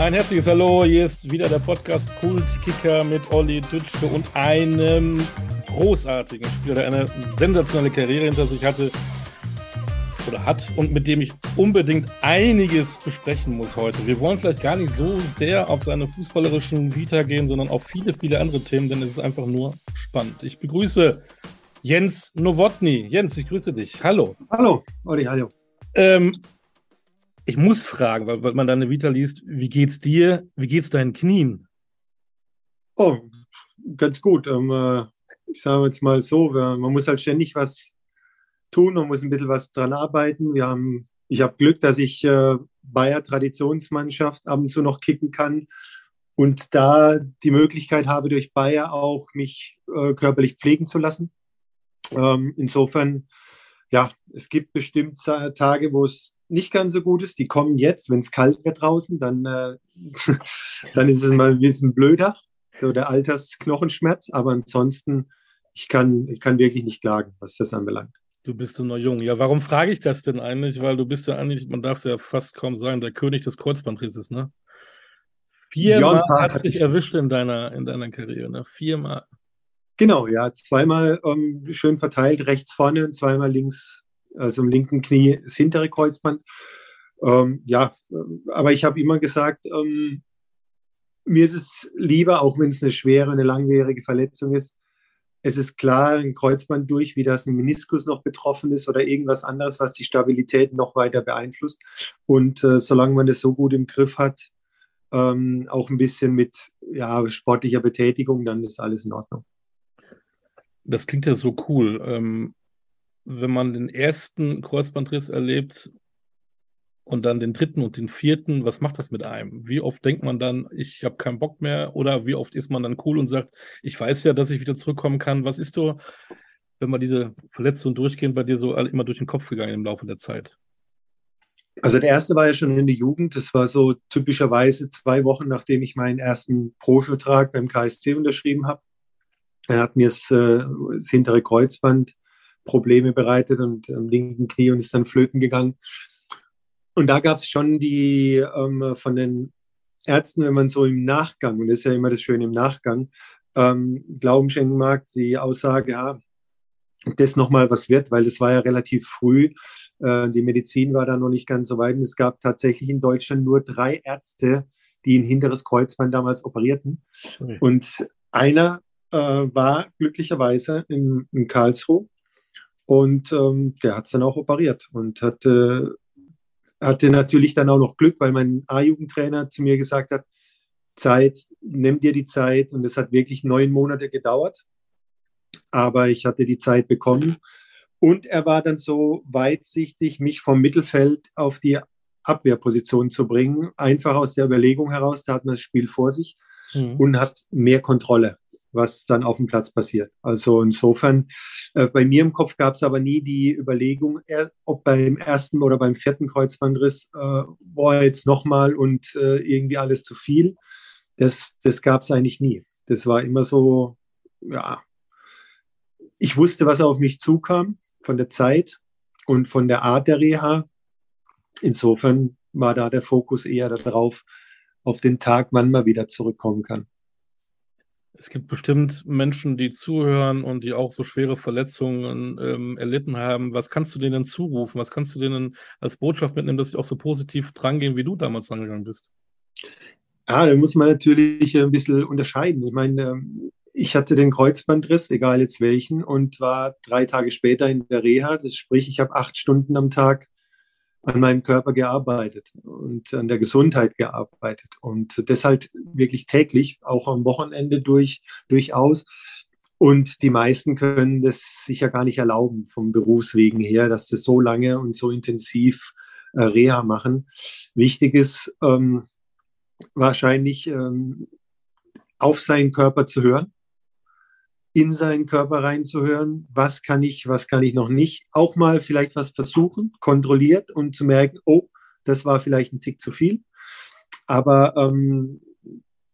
Ein herzliches Hallo, hier ist wieder der Podcast Kultkicker mit Olli Dütschke und einem großartigen Spieler, der eine sensationelle Karriere hinter sich hatte oder hat und mit dem ich unbedingt einiges besprechen muss heute. Wir wollen vielleicht gar nicht so sehr auf seine fußballerischen Vita gehen, sondern auf viele, viele andere Themen, denn es ist einfach nur spannend. Ich begrüße Jens Nowotny. Jens, ich grüße dich. Hallo. Hallo, Olli, hallo. Ähm, ich muss fragen, weil, weil man deine Vita liest, wie geht's dir? Wie geht's deinen Knien? Oh, ganz gut. Ähm, äh, ich sage jetzt mal so, man muss halt ständig was tun, man muss ein bisschen was dran arbeiten. Wir haben, ich habe Glück, dass ich äh, Bayer Traditionsmannschaft ab und zu noch kicken kann und da die Möglichkeit habe, durch Bayer auch mich äh, körperlich pflegen zu lassen. Ähm, insofern, ja, es gibt bestimmt Tage, wo es nicht ganz so gut ist. Die kommen jetzt, wenn es kalt wird draußen, dann, äh, dann ist es mal ein bisschen blöder, so der Altersknochenschmerz. Aber ansonsten, ich kann, ich kann wirklich nicht klagen, was das anbelangt. Du bist ja noch jung. Ja, warum frage ich das denn eigentlich? Weil du bist ja eigentlich, man darf es ja fast kaum sagen, der König des Kreuzbandrisses, ne? Viermal hat dich erwischt in deiner, in deiner Karriere, ne? Viermal. Genau, ja. Zweimal ähm, schön verteilt, rechts vorne und zweimal links also im linken Knie das hintere Kreuzband. Ähm, ja, aber ich habe immer gesagt, ähm, mir ist es lieber, auch wenn es eine schwere, eine langwierige Verletzung ist, es ist klar, ein Kreuzband durch, wie das ein Meniskus noch betroffen ist oder irgendwas anderes, was die Stabilität noch weiter beeinflusst. Und äh, solange man das so gut im Griff hat, ähm, auch ein bisschen mit ja, sportlicher Betätigung, dann ist alles in Ordnung. Das klingt ja so cool. Ähm, wenn man den ersten Kreuzbandriss erlebt und dann den dritten und den vierten, was macht das mit einem? Wie oft denkt man dann, ich habe keinen Bock mehr? Oder wie oft ist man dann cool und sagt, ich weiß ja, dass ich wieder zurückkommen kann? Was ist so, wenn man diese Verletzungen durchgehen, bei dir so immer durch den Kopf gegangen im Laufe der Zeit? Also der erste war ja schon in der Jugend. Das war so typischerweise zwei Wochen, nachdem ich meinen ersten Profivertrag beim KSC unterschrieben habe. Er hat mir das, äh, das hintere Kreuzband Probleme bereitet und am linken Knie und ist dann flöten gegangen. Und da gab es schon die ähm, von den Ärzten, wenn man so im Nachgang, und das ist ja immer das Schöne im Nachgang, ähm, Glauben schenken mag, die Aussage, ja, das nochmal was wird, weil das war ja relativ früh. Äh, die Medizin war da noch nicht ganz so weit. Und es gab tatsächlich in Deutschland nur drei Ärzte, die ein hinteres Kreuzband damals operierten. Okay. Und einer äh, war glücklicherweise in, in Karlsruhe und ähm, der hat es dann auch operiert und hatte, hatte natürlich dann auch noch Glück, weil mein A-Jugendtrainer zu mir gesagt hat, Zeit, nimm dir die Zeit. Und es hat wirklich neun Monate gedauert. Aber ich hatte die Zeit bekommen. Und er war dann so weitsichtig, mich vom Mittelfeld auf die Abwehrposition zu bringen. Einfach aus der Überlegung heraus, da hat man das Spiel vor sich mhm. und hat mehr Kontrolle was dann auf dem Platz passiert. Also insofern, äh, bei mir im Kopf gab es aber nie die Überlegung, er, ob beim ersten oder beim vierten Kreuzbandriss, äh, war jetzt nochmal und äh, irgendwie alles zu viel. Das, das gab es eigentlich nie. Das war immer so, ja, ich wusste, was auf mich zukam von der Zeit und von der Art der Reha. Insofern war da der Fokus eher darauf, auf den Tag, wann man wieder zurückkommen kann. Es gibt bestimmt Menschen, die zuhören und die auch so schwere Verletzungen ähm, erlitten haben. Was kannst du denen zurufen? Was kannst du denen als Botschaft mitnehmen, dass sie auch so positiv drangehen, wie du damals rangegangen bist? Ja, da muss man natürlich ein bisschen unterscheiden. Ich meine, ähm, ich hatte den Kreuzbandriss, egal jetzt welchen, und war drei Tage später in der Reha. Das sprich, ich habe acht Stunden am Tag an meinem Körper gearbeitet und an der Gesundheit gearbeitet und das halt wirklich täglich, auch am Wochenende durch, durchaus. Und die meisten können das sich ja gar nicht erlauben vom Berufswegen her, dass sie so lange und so intensiv äh, Reha machen. Wichtig ist ähm, wahrscheinlich ähm, auf seinen Körper zu hören, in seinen Körper reinzuhören, was kann ich, was kann ich noch nicht, auch mal vielleicht was versuchen, kontrolliert und zu merken, oh, das war vielleicht ein Tick zu viel. Aber ähm,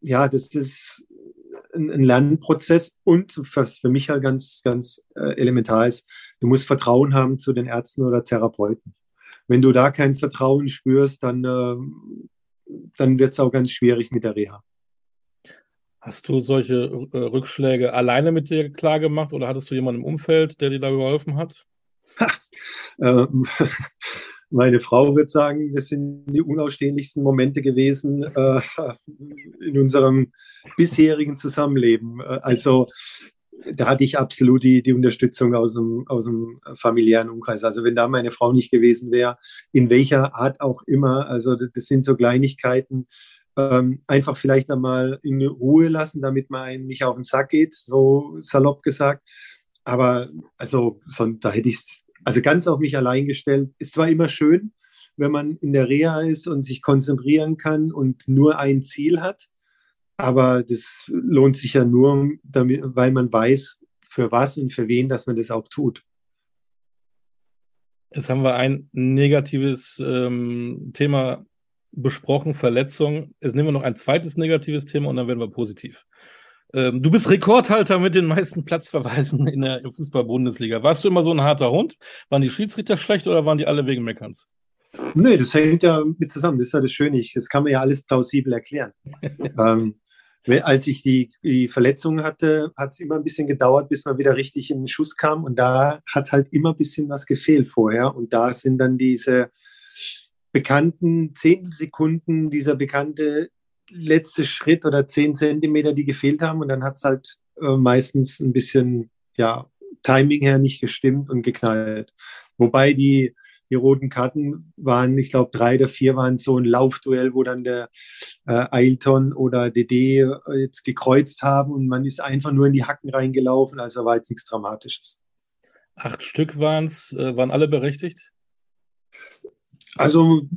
ja, das ist ein, ein Lernprozess und was für mich halt ganz, ganz äh, elementar ist, du musst Vertrauen haben zu den Ärzten oder Therapeuten. Wenn du da kein Vertrauen spürst, dann, äh, dann wird es auch ganz schwierig mit der Reha. Hast du solche äh, Rückschläge alleine mit dir klar gemacht oder hattest du jemanden im Umfeld, der dir da geholfen hat? Ähm, meine Frau wird sagen, das sind die unausstehlichsten Momente gewesen äh, in unserem bisherigen Zusammenleben. Äh, also da hatte ich absolut die, die Unterstützung aus dem, aus dem familiären Umkreis. Also wenn da meine Frau nicht gewesen wäre, in welcher Art auch immer, also das sind so Kleinigkeiten, ähm, einfach vielleicht einmal in Ruhe lassen, damit man einem nicht auf den Sack geht, so salopp gesagt. Aber also so, da hätte ich es also ganz auf mich allein gestellt. Ist zwar immer schön, wenn man in der Reha ist und sich konzentrieren kann und nur ein Ziel hat, aber das lohnt sich ja nur, damit, weil man weiß, für was und für wen, dass man das auch tut. Jetzt haben wir ein negatives ähm, Thema besprochen, Verletzung. Jetzt nehmen wir noch ein zweites negatives Thema und dann werden wir positiv. Ähm, du bist Rekordhalter mit den meisten Platzverweisen in der Fußball-Bundesliga. Warst du immer so ein harter Hund? Waren die Schiedsrichter schlecht oder waren die alle wegen Meckerns? Nee, das hängt ja mit zusammen. Das ist ja das Schöne. Das kann man ja alles plausibel erklären. ähm, als ich die, die Verletzung hatte, hat es immer ein bisschen gedauert, bis man wieder richtig in den Schuss kam. Und da hat halt immer ein bisschen was gefehlt vorher. Und da sind dann diese bekannten Zehntelsekunden, dieser bekannte letzte Schritt oder zehn Zentimeter, die gefehlt haben. Und dann hat es halt äh, meistens ein bisschen, ja, Timing her nicht gestimmt und geknallt. Wobei die die roten Karten waren, ich glaube, drei oder vier waren so ein Laufduell, wo dann der äh, Ailton oder DD äh, jetzt gekreuzt haben und man ist einfach nur in die Hacken reingelaufen. Also war jetzt nichts Dramatisches. Acht Stück waren es, äh, waren alle berechtigt? Also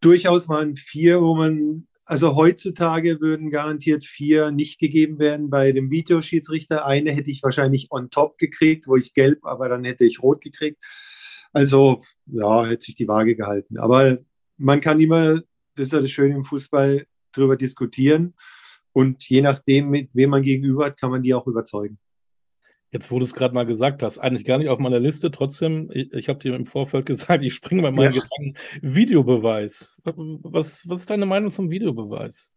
durchaus waren vier, wo man, also heutzutage würden garantiert vier nicht gegeben werden bei dem Videoschiedsrichter. Eine hätte ich wahrscheinlich on top gekriegt, wo ich gelb, aber dann hätte ich rot gekriegt. Also, ja, hätte sich die Waage gehalten. Aber man kann immer, das ist ja das Schöne im Fußball, darüber diskutieren. Und je nachdem, mit wem man gegenüber hat, kann man die auch überzeugen. Jetzt, wo du es gerade mal gesagt hast, eigentlich gar nicht auf meiner Liste. Trotzdem, ich, ich habe dir im Vorfeld gesagt, ich springe bei meinen ja. Gedanken. Videobeweis. Was, was ist deine Meinung zum Videobeweis?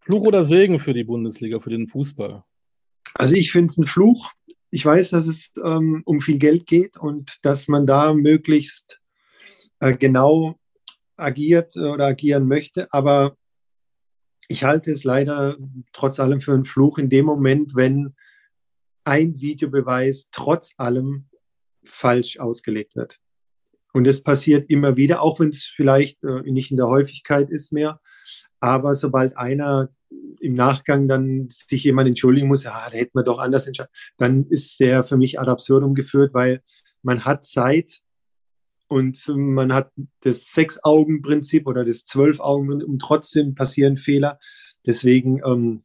Fluch oder Segen für die Bundesliga, für den Fußball? Also ich finde es ein Fluch, ich weiß, dass es ähm, um viel Geld geht und dass man da möglichst äh, genau agiert oder agieren möchte. Aber ich halte es leider trotz allem für einen Fluch in dem Moment, wenn ein Videobeweis trotz allem falsch ausgelegt wird. Und das passiert immer wieder, auch wenn es vielleicht äh, nicht in der Häufigkeit ist mehr. Aber sobald einer im Nachgang dann sich jemand entschuldigen muss, ja, da hätten wir doch anders entscheiden, dann ist der für mich ad absurdum geführt, weil man hat Zeit und man hat das Sechs-Augen-Prinzip oder das Zwölf-Augen und trotzdem passieren Fehler. Deswegen ähm,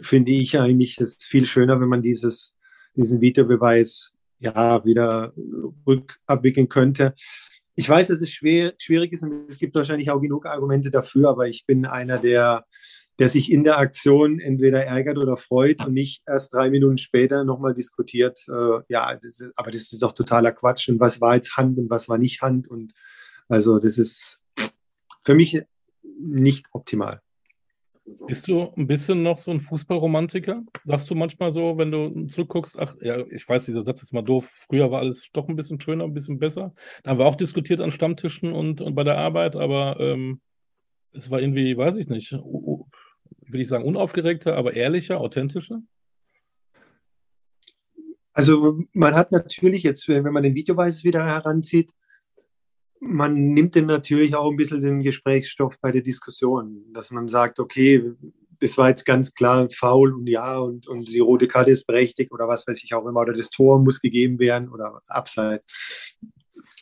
finde ich eigentlich es viel schöner, wenn man dieses, diesen Videobeweis ja wieder rückabwickeln könnte. Ich weiß, dass es schwer, schwierig ist und es gibt wahrscheinlich auch genug Argumente dafür, aber ich bin einer, der der sich in der Aktion entweder ärgert oder freut und nicht erst drei Minuten später nochmal diskutiert, äh, ja, das ist, aber das ist doch totaler Quatsch und was war jetzt Hand und was war nicht Hand und also das ist für mich nicht optimal. Bist du ein bisschen noch so ein Fußballromantiker? Sagst du manchmal so, wenn du zurückguckst, ach ja, ich weiß, dieser Satz ist mal doof, früher war alles doch ein bisschen schöner, ein bisschen besser. Da haben wir auch diskutiert an Stammtischen und, und bei der Arbeit, aber ähm, es war irgendwie, weiß ich nicht, will ich sagen, unaufgeregter, aber ehrlicher, authentischer? Also man hat natürlich jetzt, wenn man den Videoweis wieder heranzieht, man nimmt dem natürlich auch ein bisschen den Gesprächsstoff bei der Diskussion, dass man sagt, okay, das war jetzt ganz klar faul und ja, und, und die rote Karte ist berechtigt oder was weiß ich auch immer, oder das Tor muss gegeben werden oder Abseits.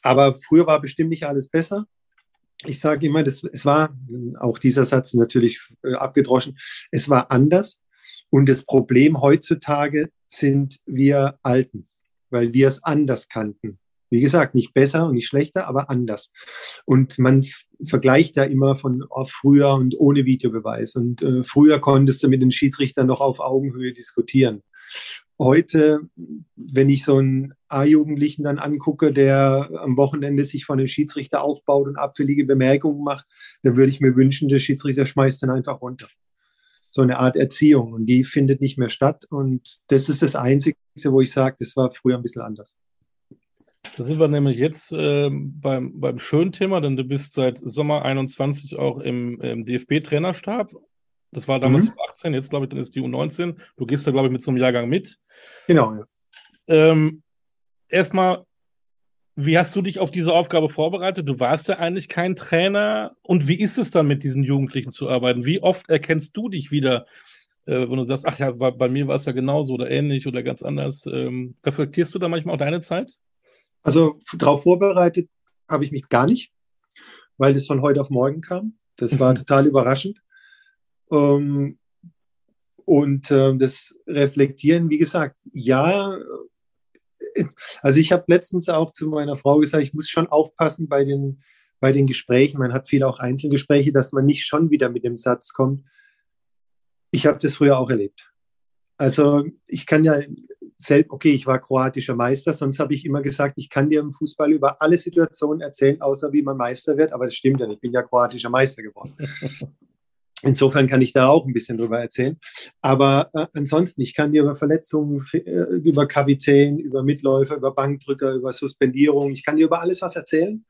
Aber früher war bestimmt nicht alles besser ich sage immer, das, es war, auch dieser Satz natürlich äh, abgedroschen, es war anders. Und das Problem heutzutage sind wir Alten, weil wir es anders kannten. Wie gesagt, nicht besser und nicht schlechter, aber anders. Und man vergleicht da immer von oh, früher und ohne Videobeweis. Und äh, früher konntest du mit den Schiedsrichtern noch auf Augenhöhe diskutieren. heute, wenn ich so einen A-Jugendlichen dann angucke, der am Wochenende sich von dem Schiedsrichter aufbaut und abfällige Bemerkungen macht, dann würde ich mir wünschen, der Schiedsrichter schmeißt dann einfach runter. So eine Art Erziehung und die findet nicht mehr statt und das ist das Einzige, wo ich sage, das war früher ein bisschen anders. Da sind wir nämlich jetzt äh, beim, beim schönen Thema, denn du bist seit Sommer 21 auch im, im DFB-Trainerstab. Das war damals mhm. 18, jetzt glaube ich, dann ist die U19. Du gehst da, glaube ich, mit so einem Jahrgang mit. Genau, ja. Ähm, erstmal, wie hast du dich auf diese Aufgabe vorbereitet? Du warst ja eigentlich kein Trainer. Und wie ist es dann, mit diesen Jugendlichen zu arbeiten? Wie oft erkennst du dich wieder, äh, wenn du sagst, ach ja, bei, bei mir war es ja genauso oder ähnlich oder ganz anders? Ähm, reflektierst du da manchmal auch deine Zeit? Also darauf vorbereitet habe ich mich gar nicht, weil das von heute auf morgen kam. Das war mhm. total überraschend. Ähm, und äh, das Reflektieren, wie gesagt, ja, also ich habe letztens auch zu meiner Frau gesagt, ich muss schon aufpassen bei den, bei den Gesprächen. Man hat viel auch Einzelgespräche, dass man nicht schon wieder mit dem Satz kommt. Ich habe das früher auch erlebt. Also ich kann ja selbst, okay, ich war kroatischer Meister, sonst habe ich immer gesagt, ich kann dir im Fußball über alle Situationen erzählen, außer wie man Meister wird, aber das stimmt ja nicht, ich bin ja kroatischer Meister geworden. Insofern kann ich da auch ein bisschen drüber erzählen. Aber äh, ansonsten, ich kann dir über Verletzungen, äh, über Kapitän, über Mitläufer, über Bankdrücker, über Suspendierung, ich kann dir über alles was erzählen.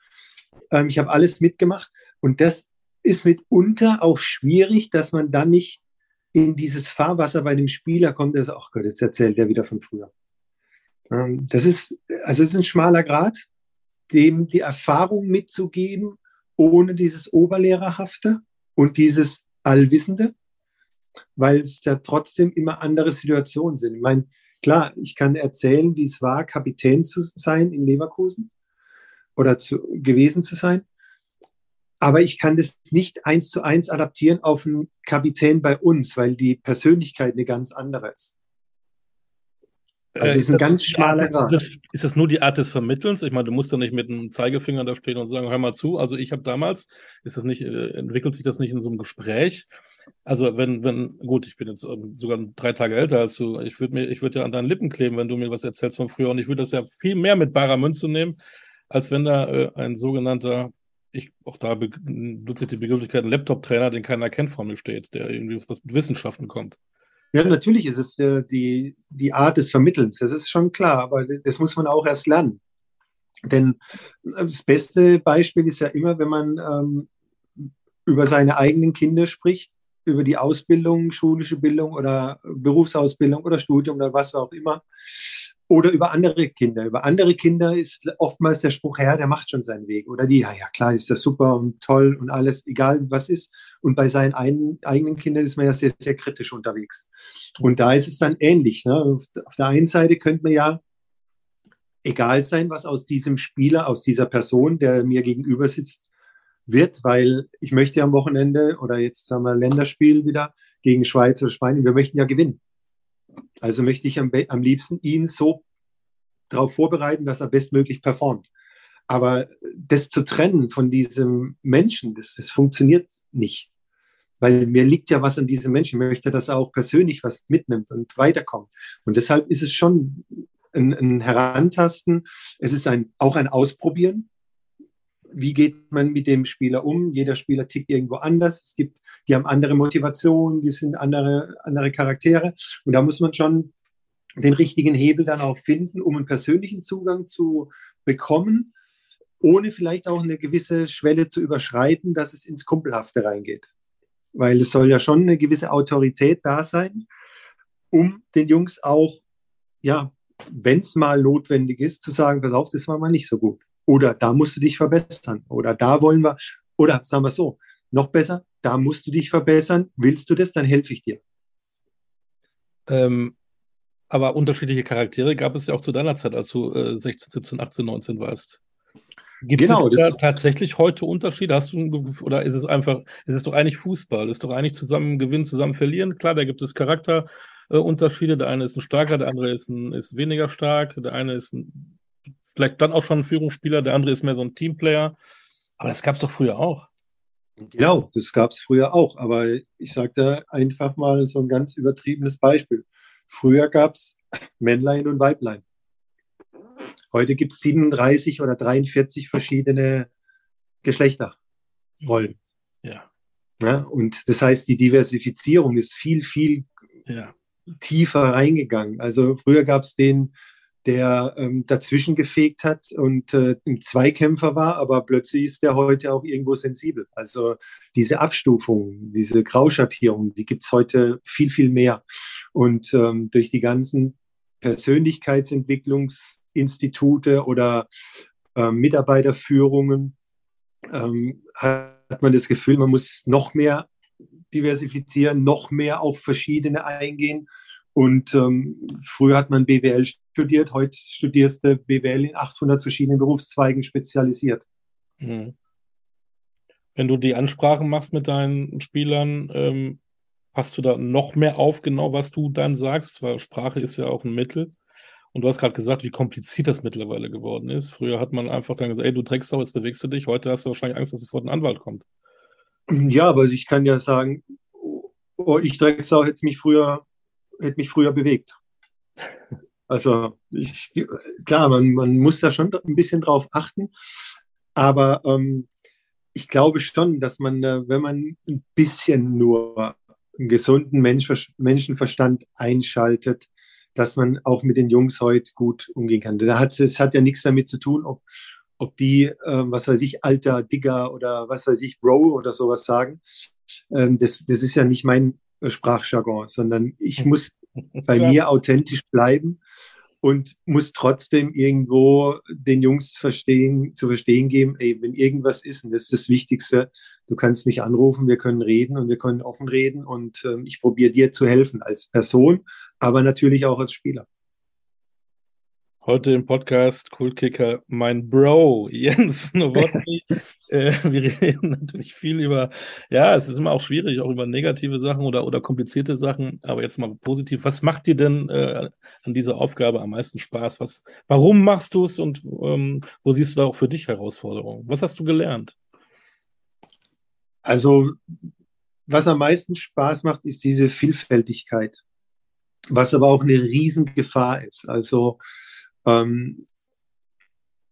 Ähm, ich habe alles mitgemacht. Und das ist mitunter auch schwierig, dass man dann nicht in dieses Fahrwasser bei dem Spieler kommt, der sagt, ach Gott, jetzt erzählt der wieder von früher. Ähm, das ist, also es ist ein schmaler Grad, dem die Erfahrung mitzugeben, ohne dieses Oberlehrerhafte und dieses Allwissende, weil es ja trotzdem immer andere Situationen sind. Ich meine, klar, ich kann erzählen, wie es war, Kapitän zu sein in Leverkusen oder zu, gewesen zu sein. Aber ich kann das nicht eins zu eins adaptieren auf einen Kapitän bei uns, weil die Persönlichkeit eine ganz andere ist. Also es äh, ist ein ganz schmaler Grad. Ist, ist das nur die Art des Vermittelns? Ich meine, du musst ja nicht mit einem Zeigefinger da stehen und sagen, hör mal zu. Also ich habe damals, ist das nicht, äh, entwickelt sich das nicht in so einem Gespräch? Also wenn, wenn, gut, ich bin jetzt ähm, sogar drei Tage älter als du, ich würde mir, ich würde ja an deinen Lippen kleben, wenn du mir was erzählst von früher und ich würde das ja viel mehr mit barer Münze nehmen, als wenn da äh, ein sogenannter, ich, auch da nutze ich die Begrifflichkeit, Laptop-Trainer, den keiner kennt, vor mir steht, der irgendwie was mit Wissenschaften kommt. Ja, natürlich ist es äh, die, die Art des Vermittelns, das ist schon klar, aber das muss man auch erst lernen. Denn äh, das beste Beispiel ist ja immer, wenn man ähm, über seine eigenen Kinder spricht, über die Ausbildung, schulische Bildung oder Berufsausbildung oder Studium oder was auch immer, oder über andere Kinder. Über andere Kinder ist oftmals der Spruch, ja, der macht schon seinen Weg. Oder die, ja, ja, klar, ist ja super und toll und alles, egal was ist. Und bei seinen ein, eigenen Kindern ist man ja sehr, sehr kritisch unterwegs. Und da ist es dann ähnlich. Ne? Auf, auf der einen Seite könnte man ja egal sein, was aus diesem Spieler, aus dieser Person, der mir gegenüber sitzt, wird, weil ich möchte ja am Wochenende oder jetzt haben wir Länderspiel wieder gegen Schweiz oder Spanien, wir möchten ja gewinnen. Also möchte ich am, am liebsten ihn so darauf vorbereiten, dass er bestmöglich performt. Aber das zu trennen von diesem Menschen, das, das funktioniert nicht. Weil mir liegt ja was an diesem Menschen. Ich möchte, dass er auch persönlich was mitnimmt und weiterkommt. Und deshalb ist es schon ein, ein Herantasten. Es ist ein, auch ein Ausprobieren wie geht man mit dem Spieler um? Jeder Spieler tickt irgendwo anders. Es gibt, die haben andere Motivationen, die sind andere, andere Charaktere. Und da muss man schon den richtigen Hebel dann auch finden, um einen persönlichen Zugang zu bekommen, ohne vielleicht auch eine gewisse Schwelle zu überschreiten, dass es ins Kumpelhafte reingeht. Weil es soll ja schon eine gewisse Autorität da sein, um den Jungs auch, ja, wenn es mal notwendig ist, zu sagen, pass auf, das war mal nicht so gut. Oder da musst du dich verbessern. Oder da wollen wir, oder sagen wir so, noch besser, da musst du dich verbessern. Willst du das, dann helfe ich dir. Ähm, aber unterschiedliche Charaktere gab es ja auch zu deiner Zeit, als du äh, 16, 17, 18, 19 warst. Gibt genau, es da tatsächlich heute Unterschiede? Hast du oder ist es einfach, ist es doch eigentlich Fußball? Ist doch eigentlich zusammen gewinnen, zusammen verlieren? Klar, da gibt es Charakterunterschiede. Äh, der eine ist ein starker, der andere ist, ein, ist weniger stark, der eine ist ein vielleicht dann auch schon ein Führungsspieler, der andere ist mehr so ein Teamplayer. Aber das gab es doch früher auch. Genau, das gab es früher auch. Aber ich sage da einfach mal so ein ganz übertriebenes Beispiel. Früher gab es Männlein und Weiblein. Heute gibt es 37 oder 43 verschiedene Geschlechterrollen. Ja. ja. Und das heißt, die Diversifizierung ist viel, viel ja. tiefer reingegangen. Also früher gab es den, der ähm, dazwischen gefegt hat und äh, ein Zweikämpfer war, aber plötzlich ist der heute auch irgendwo sensibel. Also diese Abstufung, diese Grauschattierung, die gibt es heute viel, viel mehr. Und ähm, durch die ganzen Persönlichkeitsentwicklungsinstitute oder äh, Mitarbeiterführungen ähm, hat man das Gefühl, man muss noch mehr diversifizieren, noch mehr auf verschiedene eingehen. Und ähm, früher hat man BWL studiert, heute studierst du BWL in 800 verschiedenen Berufszweigen spezialisiert. Mhm. Wenn du die Ansprachen machst mit deinen Spielern, ähm, passt du da noch mehr auf, genau was du dann sagst, weil Sprache ist ja auch ein Mittel. Und du hast gerade gesagt, wie kompliziert das mittlerweile geworden ist. Früher hat man einfach dann gesagt, ey, du auch, jetzt bewegst du dich. Heute hast du wahrscheinlich Angst, dass sofort ein Anwalt kommt. Ja, aber ich kann ja sagen, oh, ich Drecksau hätte mich früher, hätte mich früher bewegt. Also ich, klar, man, man muss da schon ein bisschen drauf achten. Aber ähm, ich glaube schon, dass man, äh, wenn man ein bisschen nur einen gesunden Mensch, Menschenverstand einschaltet, dass man auch mit den Jungs heute gut umgehen kann. Da hat, es hat ja nichts damit zu tun, ob, ob die, äh, was weiß ich, alter Digger oder was weiß ich, Bro oder sowas sagen. Ähm, das, das ist ja nicht mein Sprachjargon, sondern ich muss bei mir authentisch bleiben und muss trotzdem irgendwo den Jungs verstehen, zu verstehen geben, ey, wenn irgendwas ist, und das ist das Wichtigste, du kannst mich anrufen, wir können reden und wir können offen reden und äh, ich probiere dir zu helfen als Person, aber natürlich auch als Spieler. Heute im Podcast Kultkicker mein Bro Jens Nowotny. äh, wir reden natürlich viel über, ja, es ist immer auch schwierig, auch über negative Sachen oder, oder komplizierte Sachen, aber jetzt mal positiv. Was macht dir denn äh, an dieser Aufgabe am meisten Spaß? Was, warum machst du es und ähm, wo siehst du da auch für dich Herausforderungen? Was hast du gelernt? Also, was am meisten Spaß macht, ist diese Vielfältigkeit, was aber auch eine Riesengefahr ist. Also, ähm,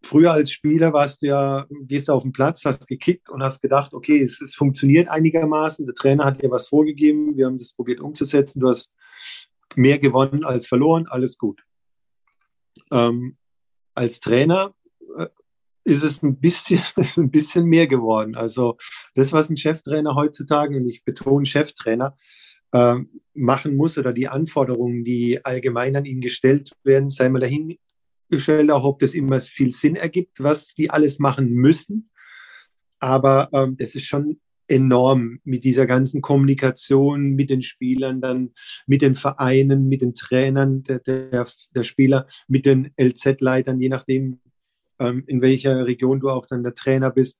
früher als Spieler warst du ja, gehst du auf den Platz, hast gekickt und hast gedacht, okay, es, es, funktioniert einigermaßen. Der Trainer hat dir was vorgegeben, wir haben das probiert umzusetzen, du hast mehr gewonnen als verloren, alles gut. Ähm, als Trainer äh, ist es ein bisschen, ein bisschen mehr geworden. Also das, was ein Cheftrainer heutzutage, und ich betone Cheftrainer, äh, machen muss oder die Anforderungen, die allgemein an ihn gestellt werden, sei mal dahin gestellt, auch ob das immer viel Sinn ergibt, was die alles machen müssen. Aber ähm, das ist schon enorm mit dieser ganzen Kommunikation mit den Spielern, dann mit den Vereinen, mit den Trainern der, der, der Spieler, mit den LZ-Leitern, je nachdem, ähm, in welcher Region du auch dann der Trainer bist.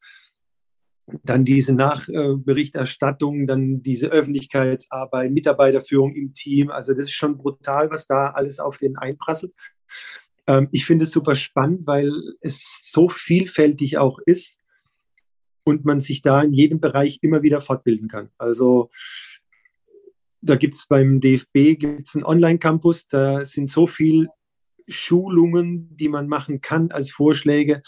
Dann diese Nachberichterstattung, dann diese Öffentlichkeitsarbeit, Mitarbeiterführung im Team. Also das ist schon brutal, was da alles auf den einprasselt. Ähm, ich finde es super spannend, weil es so vielfältig auch ist und man sich da in jedem Bereich immer wieder fortbilden kann. Also da gibt es beim DFB gibt's einen Online-Campus, da sind so viele Schulungen, die man machen kann als Vorschläge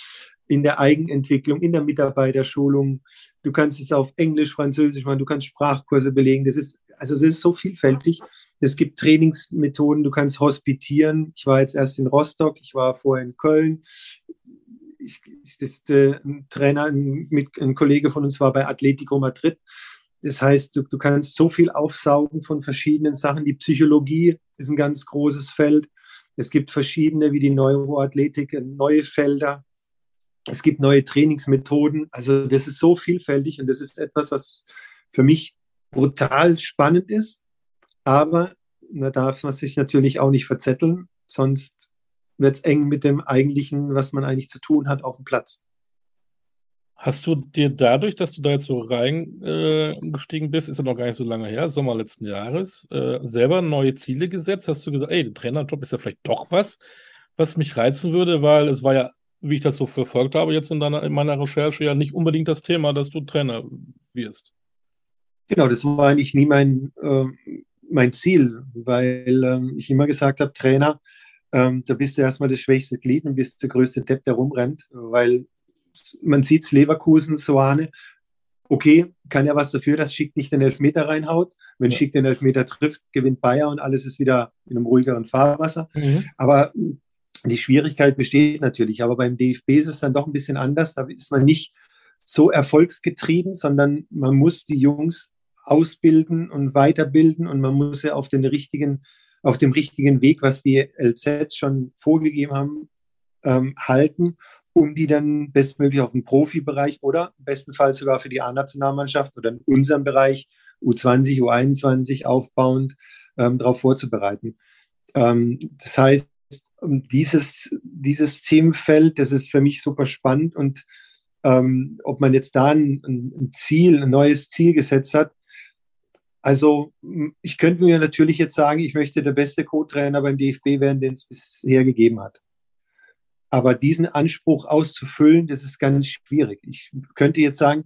in der Eigenentwicklung, in der Mitarbeiterschulung. Du kannst es auf Englisch, Französisch machen, du kannst Sprachkurse belegen. Das ist, also es ist so vielfältig. Es gibt Trainingsmethoden, du kannst hospitieren. Ich war jetzt erst in Rostock, ich war vorher in Köln. Ich, ist äh, ein Trainer, ein, mit, ein Kollege von uns war bei Atletico Madrid. Das heißt, du, du kannst so viel aufsaugen von verschiedenen Sachen. Die Psychologie ist ein ganz großes Feld. Es gibt verschiedene, wie die Neuroathletik, neue Felder. Es gibt neue Trainingsmethoden. Also das ist so vielfältig und das ist etwas, was für mich brutal spannend ist aber da darf man sich natürlich auch nicht verzetteln, sonst wird es eng mit dem eigentlichen, was man eigentlich zu tun hat, auf dem Platz. Hast du dir dadurch, dass du da jetzt so reingestiegen äh, bist, ist ja noch gar nicht so lange her, Sommer letzten Jahres, äh, selber neue Ziele gesetzt? Hast du gesagt, ey, der Trainerjob ist ja vielleicht doch was, was mich reizen würde, weil es war ja, wie ich das so verfolgt habe, jetzt in, deiner, in meiner Recherche ja nicht unbedingt das Thema, dass du Trainer wirst. Genau, das war eigentlich nie mein, äh, mein Ziel, weil ähm, ich immer gesagt habe, Trainer, ähm, da bist du erstmal das schwächste Glied und bist der größte Depp, der rumrennt, weil man sieht Leverkusen, Soane, okay, kann ja was dafür, dass Schick nicht den Elfmeter reinhaut. Wenn ja. Schick den Elfmeter trifft, gewinnt Bayer und alles ist wieder in einem ruhigeren Fahrwasser. Mhm. Aber die Schwierigkeit besteht natürlich. Aber beim DFB ist es dann doch ein bisschen anders. Da ist man nicht so erfolgsgetrieben, sondern man muss die Jungs ausbilden und weiterbilden und man muss ja auf den richtigen, auf dem richtigen Weg, was die LZs schon vorgegeben haben, ähm, halten, um die dann bestmöglich auf den Profibereich oder bestenfalls sogar für die A-Nationalmannschaft oder in unserem Bereich U20, U21 aufbauend ähm, darauf vorzubereiten. Ähm, das heißt, dieses, dieses Themenfeld, das ist für mich super spannend und ähm, ob man jetzt da ein, ein, Ziel, ein neues Ziel gesetzt hat. Also ich könnte mir natürlich jetzt sagen, ich möchte der beste Co-Trainer beim DFB werden, den es bisher gegeben hat. Aber diesen Anspruch auszufüllen, das ist ganz schwierig. Ich könnte jetzt sagen,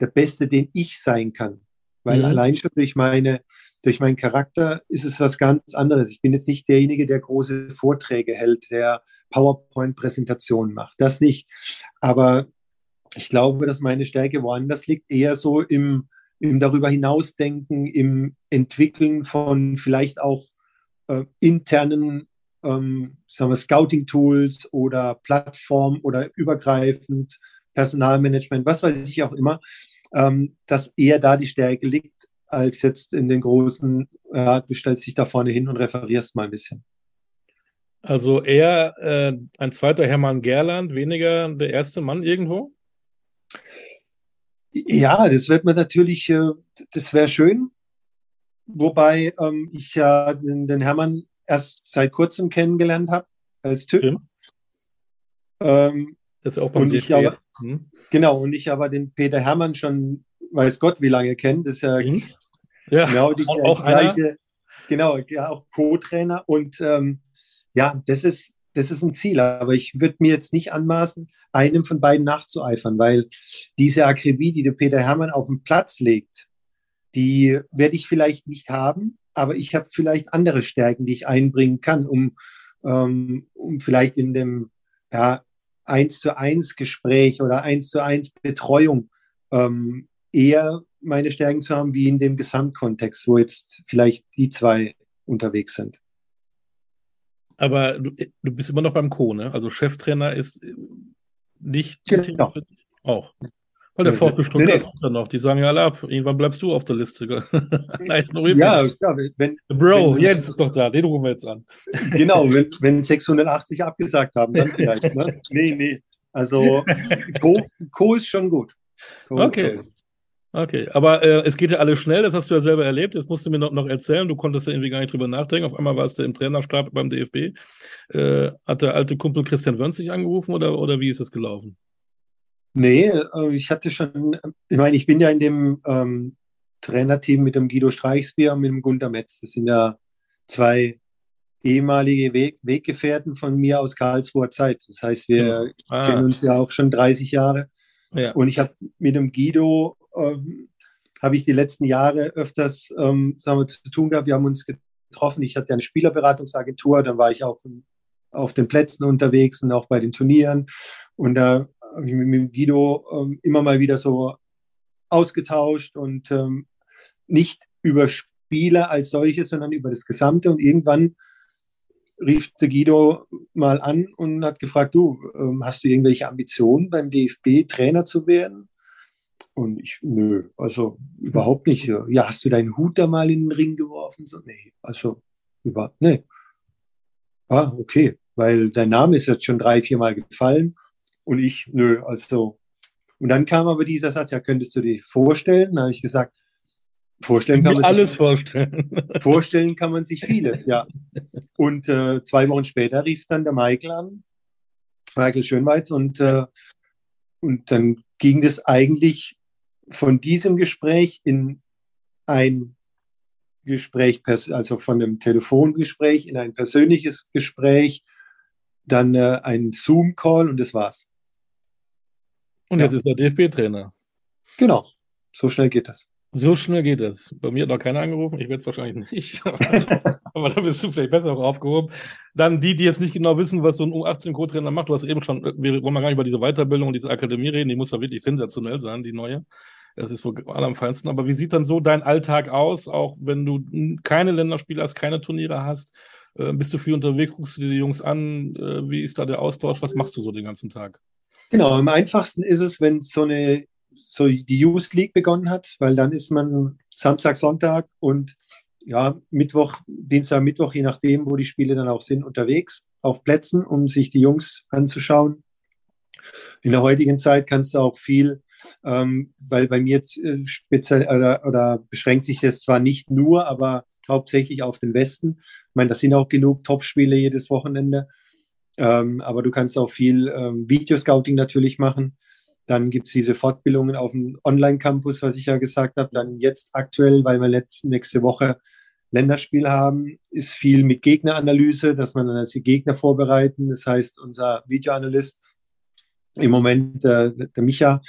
der Beste, den ich sein kann. Weil mhm. allein schon durch meine, durch meinen Charakter ist es was ganz anderes. Ich bin jetzt nicht derjenige, der große Vorträge hält, der PowerPoint-Präsentationen macht. Das nicht. Aber ich glaube, dass meine Stärke woanders liegt, eher so im, im darüber hinausdenken, im Entwickeln von vielleicht auch äh, internen ähm, Scouting-Tools oder Plattform oder übergreifend Personalmanagement, was weiß ich auch immer, ähm, dass eher da die Stärke liegt, als jetzt in den großen, ja, du stellst dich da vorne hin und referierst mal ein bisschen. Also eher äh, ein zweiter Hermann Gerland, weniger der erste Mann irgendwo? Ja, das wird man natürlich, äh, das wäre schön. Wobei ähm, ich ja den, den Hermann erst seit kurzem kennengelernt habe als Typ. Ja. Ähm, das ist auch beim DFB. Aber, hm. Genau, und ich aber den Peter Hermann schon, weiß Gott, wie lange kennt. Das ist ja, hm. ja genau die auch, auch gleiche, einer. genau, ja, auch Co-Trainer. Und ähm, ja, das ist, das ist ein Ziel. Aber ich würde mir jetzt nicht anmaßen, einem von beiden nachzueifern, weil diese Akribie, die der Peter Hermann auf den Platz legt, die werde ich vielleicht nicht haben aber ich habe vielleicht andere Stärken, die ich einbringen kann, um, ähm, um vielleicht in dem ja, 1 zu 1 Gespräch oder 1 zu 1 Betreuung ähm, eher meine Stärken zu haben, wie in dem Gesamtkontext, wo jetzt vielleicht die zwei unterwegs sind. Aber du, du bist immer noch beim Co, ne? Also Cheftrainer ist nicht genau. auch. Weil der fortbestimmt nee, nee. noch. Die sagen ja alle ab. Irgendwann bleibst du auf der Liste. nice, ja, klar, wenn, Bro, wenn, Jens ist doch da. Den rufen wir jetzt an. genau, wenn, wenn 680 abgesagt haben, dann vielleicht. Ne? Nee, nee. Also Co, Co ist schon gut. Co okay. Schon. Okay, aber äh, es geht ja alles schnell, das hast du ja selber erlebt. Jetzt musst du mir noch, noch erzählen, du konntest ja irgendwie gar nicht drüber nachdenken. Auf einmal warst du im Trainerstab beim DFB. Äh, hat der alte Kumpel Christian Wörns dich angerufen oder, oder wie ist es gelaufen? Nee, äh, ich hatte schon, ich meine, ich bin ja in dem ähm, Trainerteam mit dem Guido Streichsbier und mit dem Gunter Metz. Das sind ja zwei ehemalige Weg Weggefährten von mir aus Karlsruher Zeit. Das heißt, wir ah. kennen uns ja auch schon 30 Jahre. Ja. Und ich habe mit dem Guido, ähm, habe ich die letzten Jahre öfters ähm, sagen wir, zu tun gehabt. Wir haben uns getroffen. Ich hatte eine Spielerberatungsagentur, dann war ich auch auf den Plätzen unterwegs und auch bei den Turnieren. Und da habe ich mich mit Guido ähm, immer mal wieder so ausgetauscht und ähm, nicht über Spiele als solches, sondern über das Gesamte. Und irgendwann rief der Guido mal an und hat gefragt, du, ähm, hast du irgendwelche Ambitionen beim DFB Trainer zu werden? Und ich, nö, also überhaupt nicht. Ja, hast du deinen Hut da mal in den Ring geworfen? So, nee, also überhaupt, nee. Ah, okay, weil dein Name ist jetzt schon drei, vier Mal gefallen und ich, nö, also. Und dann kam aber dieser Satz, ja, könntest du dir vorstellen? Da habe ich gesagt, vorstellen kann man alles sich, vorstellen. Vorstellen kann man sich vieles, ja. Und äh, zwei Wochen später rief dann der Michael an, Michael Schönweiz, und, äh, und dann ging das eigentlich von diesem Gespräch in ein Gespräch, also von einem Telefongespräch in ein persönliches Gespräch, dann äh, ein Zoom-Call und das war's. Und ja. jetzt ist er DFB-Trainer. Genau, so schnell geht das. So schnell geht es. Bei mir hat noch keiner angerufen. Ich werde es wahrscheinlich nicht. aber da bist du vielleicht besser auch aufgehoben. Dann die, die jetzt nicht genau wissen, was so ein U18-Co-Trainer macht. Du hast eben schon, wir wollen mal gar nicht über diese Weiterbildung und diese Akademie reden. Die muss ja wirklich sensationell sein, die neue. Das ist wohl am feinsten. Aber wie sieht dann so dein Alltag aus, auch wenn du keine Länderspiele hast, keine Turniere hast? Äh, bist du viel unterwegs? Guckst du dir die Jungs an? Äh, wie ist da der Austausch? Was machst du so den ganzen Tag? Genau, am einfachsten ist es, wenn so eine so die Youth League begonnen hat, weil dann ist man Samstag, Sonntag und ja, Mittwoch, Dienstag, Mittwoch, je nachdem, wo die Spiele dann auch sind, unterwegs auf Plätzen, um sich die Jungs anzuschauen. In der heutigen Zeit kannst du auch viel, ähm, weil bei mir äh, speziell oder, oder beschränkt sich das zwar nicht nur, aber hauptsächlich auf den Westen. Ich meine, das sind auch genug Topspiele jedes Wochenende. Ähm, aber du kannst auch viel ähm, Videoscouting natürlich machen. Dann gibt es diese Fortbildungen auf dem Online-Campus, was ich ja gesagt habe. Dann jetzt aktuell, weil wir letzte, nächste Woche Länderspiel haben, ist viel mit Gegneranalyse, dass man dann die Gegner vorbereiten. Das heißt, unser Videoanalyst im Moment, äh, der Micha,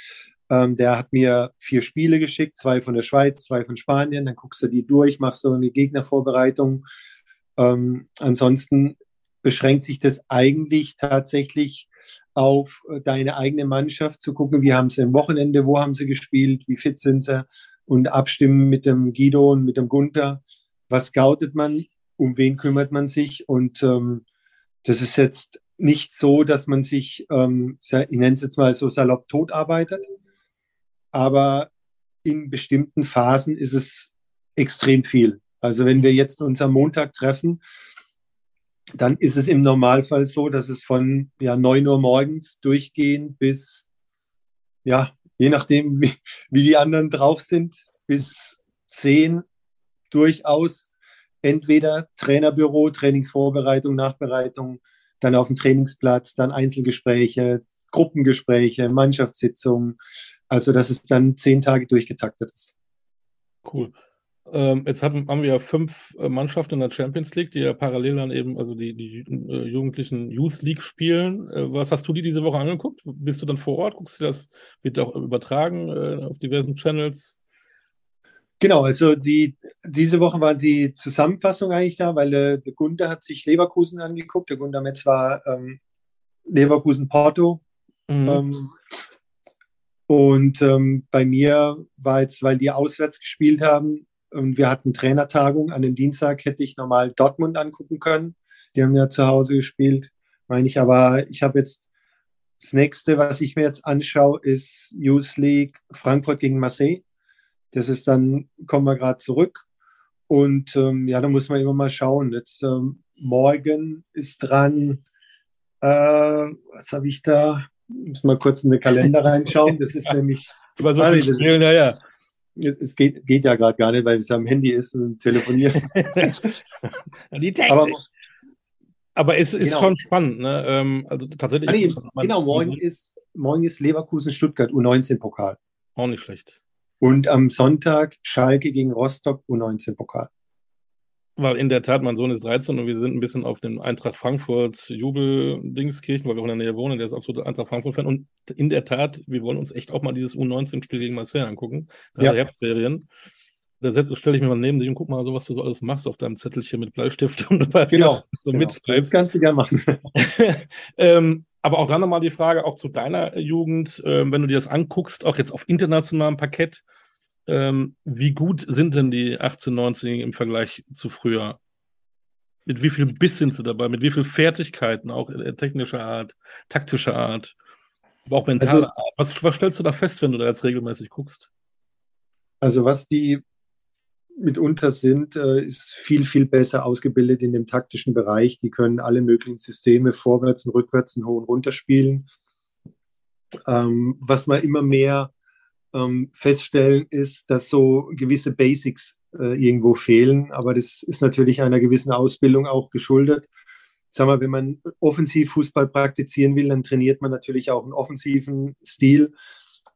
ähm, der hat mir vier Spiele geschickt, zwei von der Schweiz, zwei von Spanien. Dann guckst du die durch, machst so eine Gegnervorbereitung. Ähm, ansonsten beschränkt sich das eigentlich tatsächlich auf äh, deine eigene Mannschaft zu gucken, wie haben sie am Wochenende, wo haben sie gespielt, wie fit sind sie und abstimmen mit dem Guido und mit dem Gunther. Was scoutet man? Um wen kümmert man sich? Und ähm, das ist jetzt nicht so, dass man sich, ähm, ich nenne es jetzt mal so salopp tot arbeitet, aber in bestimmten Phasen ist es extrem viel. Also wenn wir jetzt uns am Montag treffen, dann ist es im Normalfall so, dass es von ja, 9 Uhr morgens durchgehen bis, ja, je nachdem, wie, wie die anderen drauf sind, bis 10 durchaus entweder Trainerbüro, Trainingsvorbereitung, Nachbereitung, dann auf dem Trainingsplatz, dann Einzelgespräche, Gruppengespräche, Mannschaftssitzungen. Also, dass es dann zehn Tage durchgetaktet ist. Cool. Ähm, jetzt haben, haben, wir ja fünf äh, Mannschaften in der Champions League, die ja parallel dann eben, also die, die äh, jugendlichen Youth League spielen. Äh, was hast du dir diese Woche angeguckt? Bist du dann vor Ort? Guckst du das, wird auch übertragen äh, auf diversen Channels? Genau, also die, diese Woche war die Zusammenfassung eigentlich da, weil äh, der Gunter hat sich Leverkusen angeguckt. Der Gunter Metz war ähm, Leverkusen-Porto. Mhm. Ähm, und ähm, bei mir war jetzt, weil die auswärts gespielt haben, und wir hatten Trainertagung. An dem Dienstag hätte ich normal Dortmund angucken können. Die haben ja zu Hause gespielt, meine ich. Aber ich habe jetzt das nächste, was ich mir jetzt anschaue, ist Youth League Frankfurt gegen Marseille. Das ist dann, kommen wir gerade zurück. Und ähm, ja, da muss man immer mal schauen. Jetzt ähm, morgen ist dran, äh, was habe ich da? Ich muss mal kurz in den Kalender reinschauen. Das ist nämlich. Über so viele Spiele, ja, ja es geht, geht ja gerade gar nicht, weil es am Handy ist und telefonieren. Die Technik. Aber, aber es ist genau. schon spannend, ne? Ähm, also tatsächlich. Nee, genau, morgen ist, morgen ist Leverkusen Stuttgart U19-Pokal. Auch nicht schlecht. Und am Sonntag Schalke gegen Rostock U19-Pokal. Weil in der Tat, mein Sohn ist 13 und wir sind ein bisschen auf den Eintracht Frankfurt Jubel-Dingskirchen, weil wir auch in der Nähe wohnen. Der ist absoluter Eintracht Frankfurt-Fan. Und in der Tat, wir wollen uns echt auch mal dieses U19-Spiel gegen Marseille angucken. Ja. Herbstferien. Da stelle ich mir mal neben dich und guck mal, so, was du so alles machst auf deinem Zettelchen mit Bleistift und genau. so genau. Das kannst du gerne machen. ähm, aber auch dann nochmal die Frage, auch zu deiner Jugend, äh, wenn du dir das anguckst, auch jetzt auf internationalem Parkett, ähm, wie gut sind denn die 18-, 19 im Vergleich zu früher? Mit wie viel Biss sind sie dabei? Mit wie viel Fertigkeiten, auch technischer Art, taktischer Art, aber auch mentaler also, Art? Was, was stellst du da fest, wenn du da jetzt regelmäßig guckst? Also, was die mitunter sind, äh, ist viel, viel besser ausgebildet in dem taktischen Bereich. Die können alle möglichen Systeme vorwärts und rückwärts und hoch und runter spielen. Ähm, was man immer mehr ähm, feststellen, ist, dass so gewisse Basics äh, irgendwo fehlen. Aber das ist natürlich einer gewissen Ausbildung auch geschuldet. Sag mal, wenn man Offensivfußball praktizieren will, dann trainiert man natürlich auch einen offensiven Stil.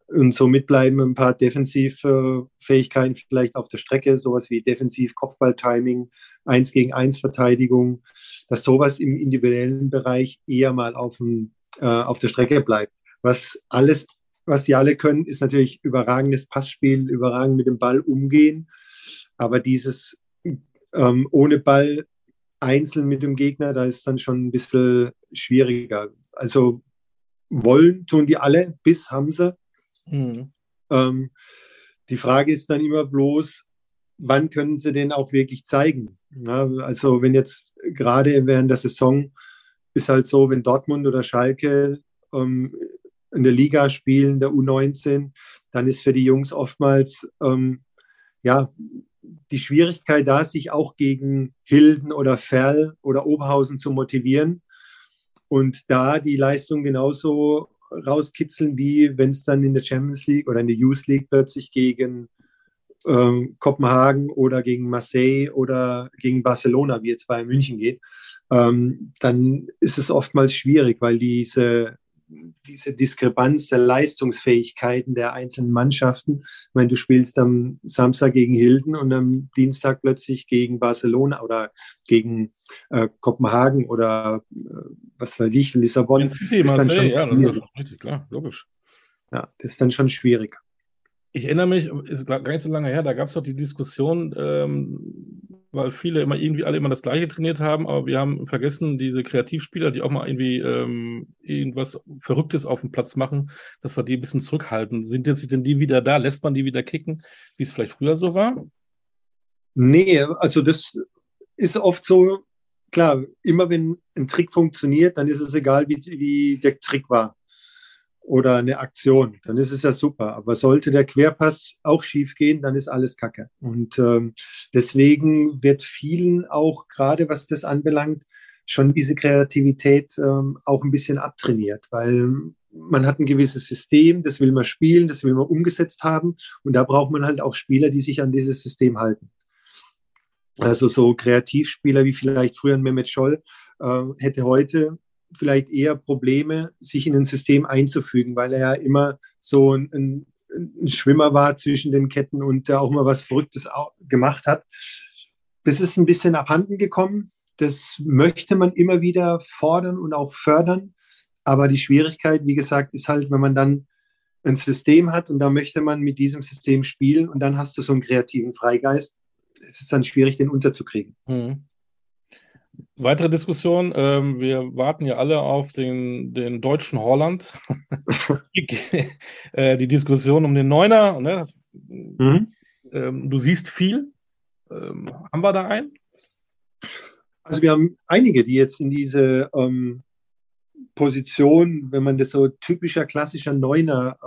Und somit bleiben ein paar Defensivfähigkeiten vielleicht auf der Strecke, sowas wie Defensiv-Kopfball-Timing, Eins gegen Eins Verteidigung, dass sowas im individuellen Bereich eher mal auf, dem, äh, auf der Strecke bleibt. Was alles was die alle können, ist natürlich überragendes Passspiel, überragend mit dem Ball umgehen. Aber dieses ähm, ohne Ball einzeln mit dem Gegner, da ist dann schon ein bisschen schwieriger. Also wollen tun die alle, bis haben sie. Mhm. Ähm, die Frage ist dann immer bloß, wann können sie den auch wirklich zeigen? Ja, also wenn jetzt gerade während der Saison ist halt so, wenn Dortmund oder Schalke ähm, in der Liga spielen, der U19, dann ist für die Jungs oftmals ähm, ja die Schwierigkeit da, sich auch gegen Hilden oder Ferl oder Oberhausen zu motivieren und da die Leistung genauso rauskitzeln, wie wenn es dann in der Champions League oder in der Youth League plötzlich gegen ähm, Kopenhagen oder gegen Marseille oder gegen Barcelona, wie jetzt bei München geht, ähm, dann ist es oftmals schwierig, weil diese diese Diskrepanz der Leistungsfähigkeiten der einzelnen Mannschaften. Ich meine, du spielst am Samstag gegen Hilden und am Dienstag plötzlich gegen Barcelona oder gegen äh, Kopenhagen oder äh, was weiß ich, Lissabon. City, ist dann schon ja, das ist richtig klar, logisch. Ja, das ist dann schon schwierig. Ich erinnere mich, ist gar nicht so lange her, da gab es doch die Diskussion, ähm, weil viele immer irgendwie alle immer das Gleiche trainiert haben, aber wir haben vergessen, diese Kreativspieler, die auch mal irgendwie ähm, irgendwas Verrücktes auf dem Platz machen, dass wir die ein bisschen zurückhalten. Sind jetzt denn die wieder da? Lässt man die wieder kicken, wie es vielleicht früher so war? Nee, also das ist oft so, klar, immer wenn ein Trick funktioniert, dann ist es egal, wie, wie der Trick war oder eine Aktion, dann ist es ja super. Aber sollte der Querpass auch schief gehen, dann ist alles Kacke. Und ähm, deswegen wird vielen auch gerade was das anbelangt, schon diese Kreativität ähm, auch ein bisschen abtrainiert, weil man hat ein gewisses System, das will man spielen, das will man umgesetzt haben und da braucht man halt auch Spieler, die sich an dieses System halten. Also so Kreativspieler wie vielleicht früher Mehmet Scholl äh, hätte heute vielleicht eher Probleme, sich in ein System einzufügen, weil er ja immer so ein, ein, Schwimmer war zwischen den Ketten und da auch mal was Verrücktes gemacht hat. Das ist ein bisschen abhanden gekommen. Das möchte man immer wieder fordern und auch fördern. Aber die Schwierigkeit, wie gesagt, ist halt, wenn man dann ein System hat und da möchte man mit diesem System spielen und dann hast du so einen kreativen Freigeist. Es ist dann schwierig, den unterzukriegen. Hm. Weitere Diskussion. Ähm, wir warten ja alle auf den, den deutschen Holland. äh, die Diskussion um den Neuner. Ne? Das, mhm. ähm, du siehst viel. Ähm, haben wir da einen? Also wir haben einige, die jetzt in diese ähm, Position, wenn man das so typischer klassischer Neuner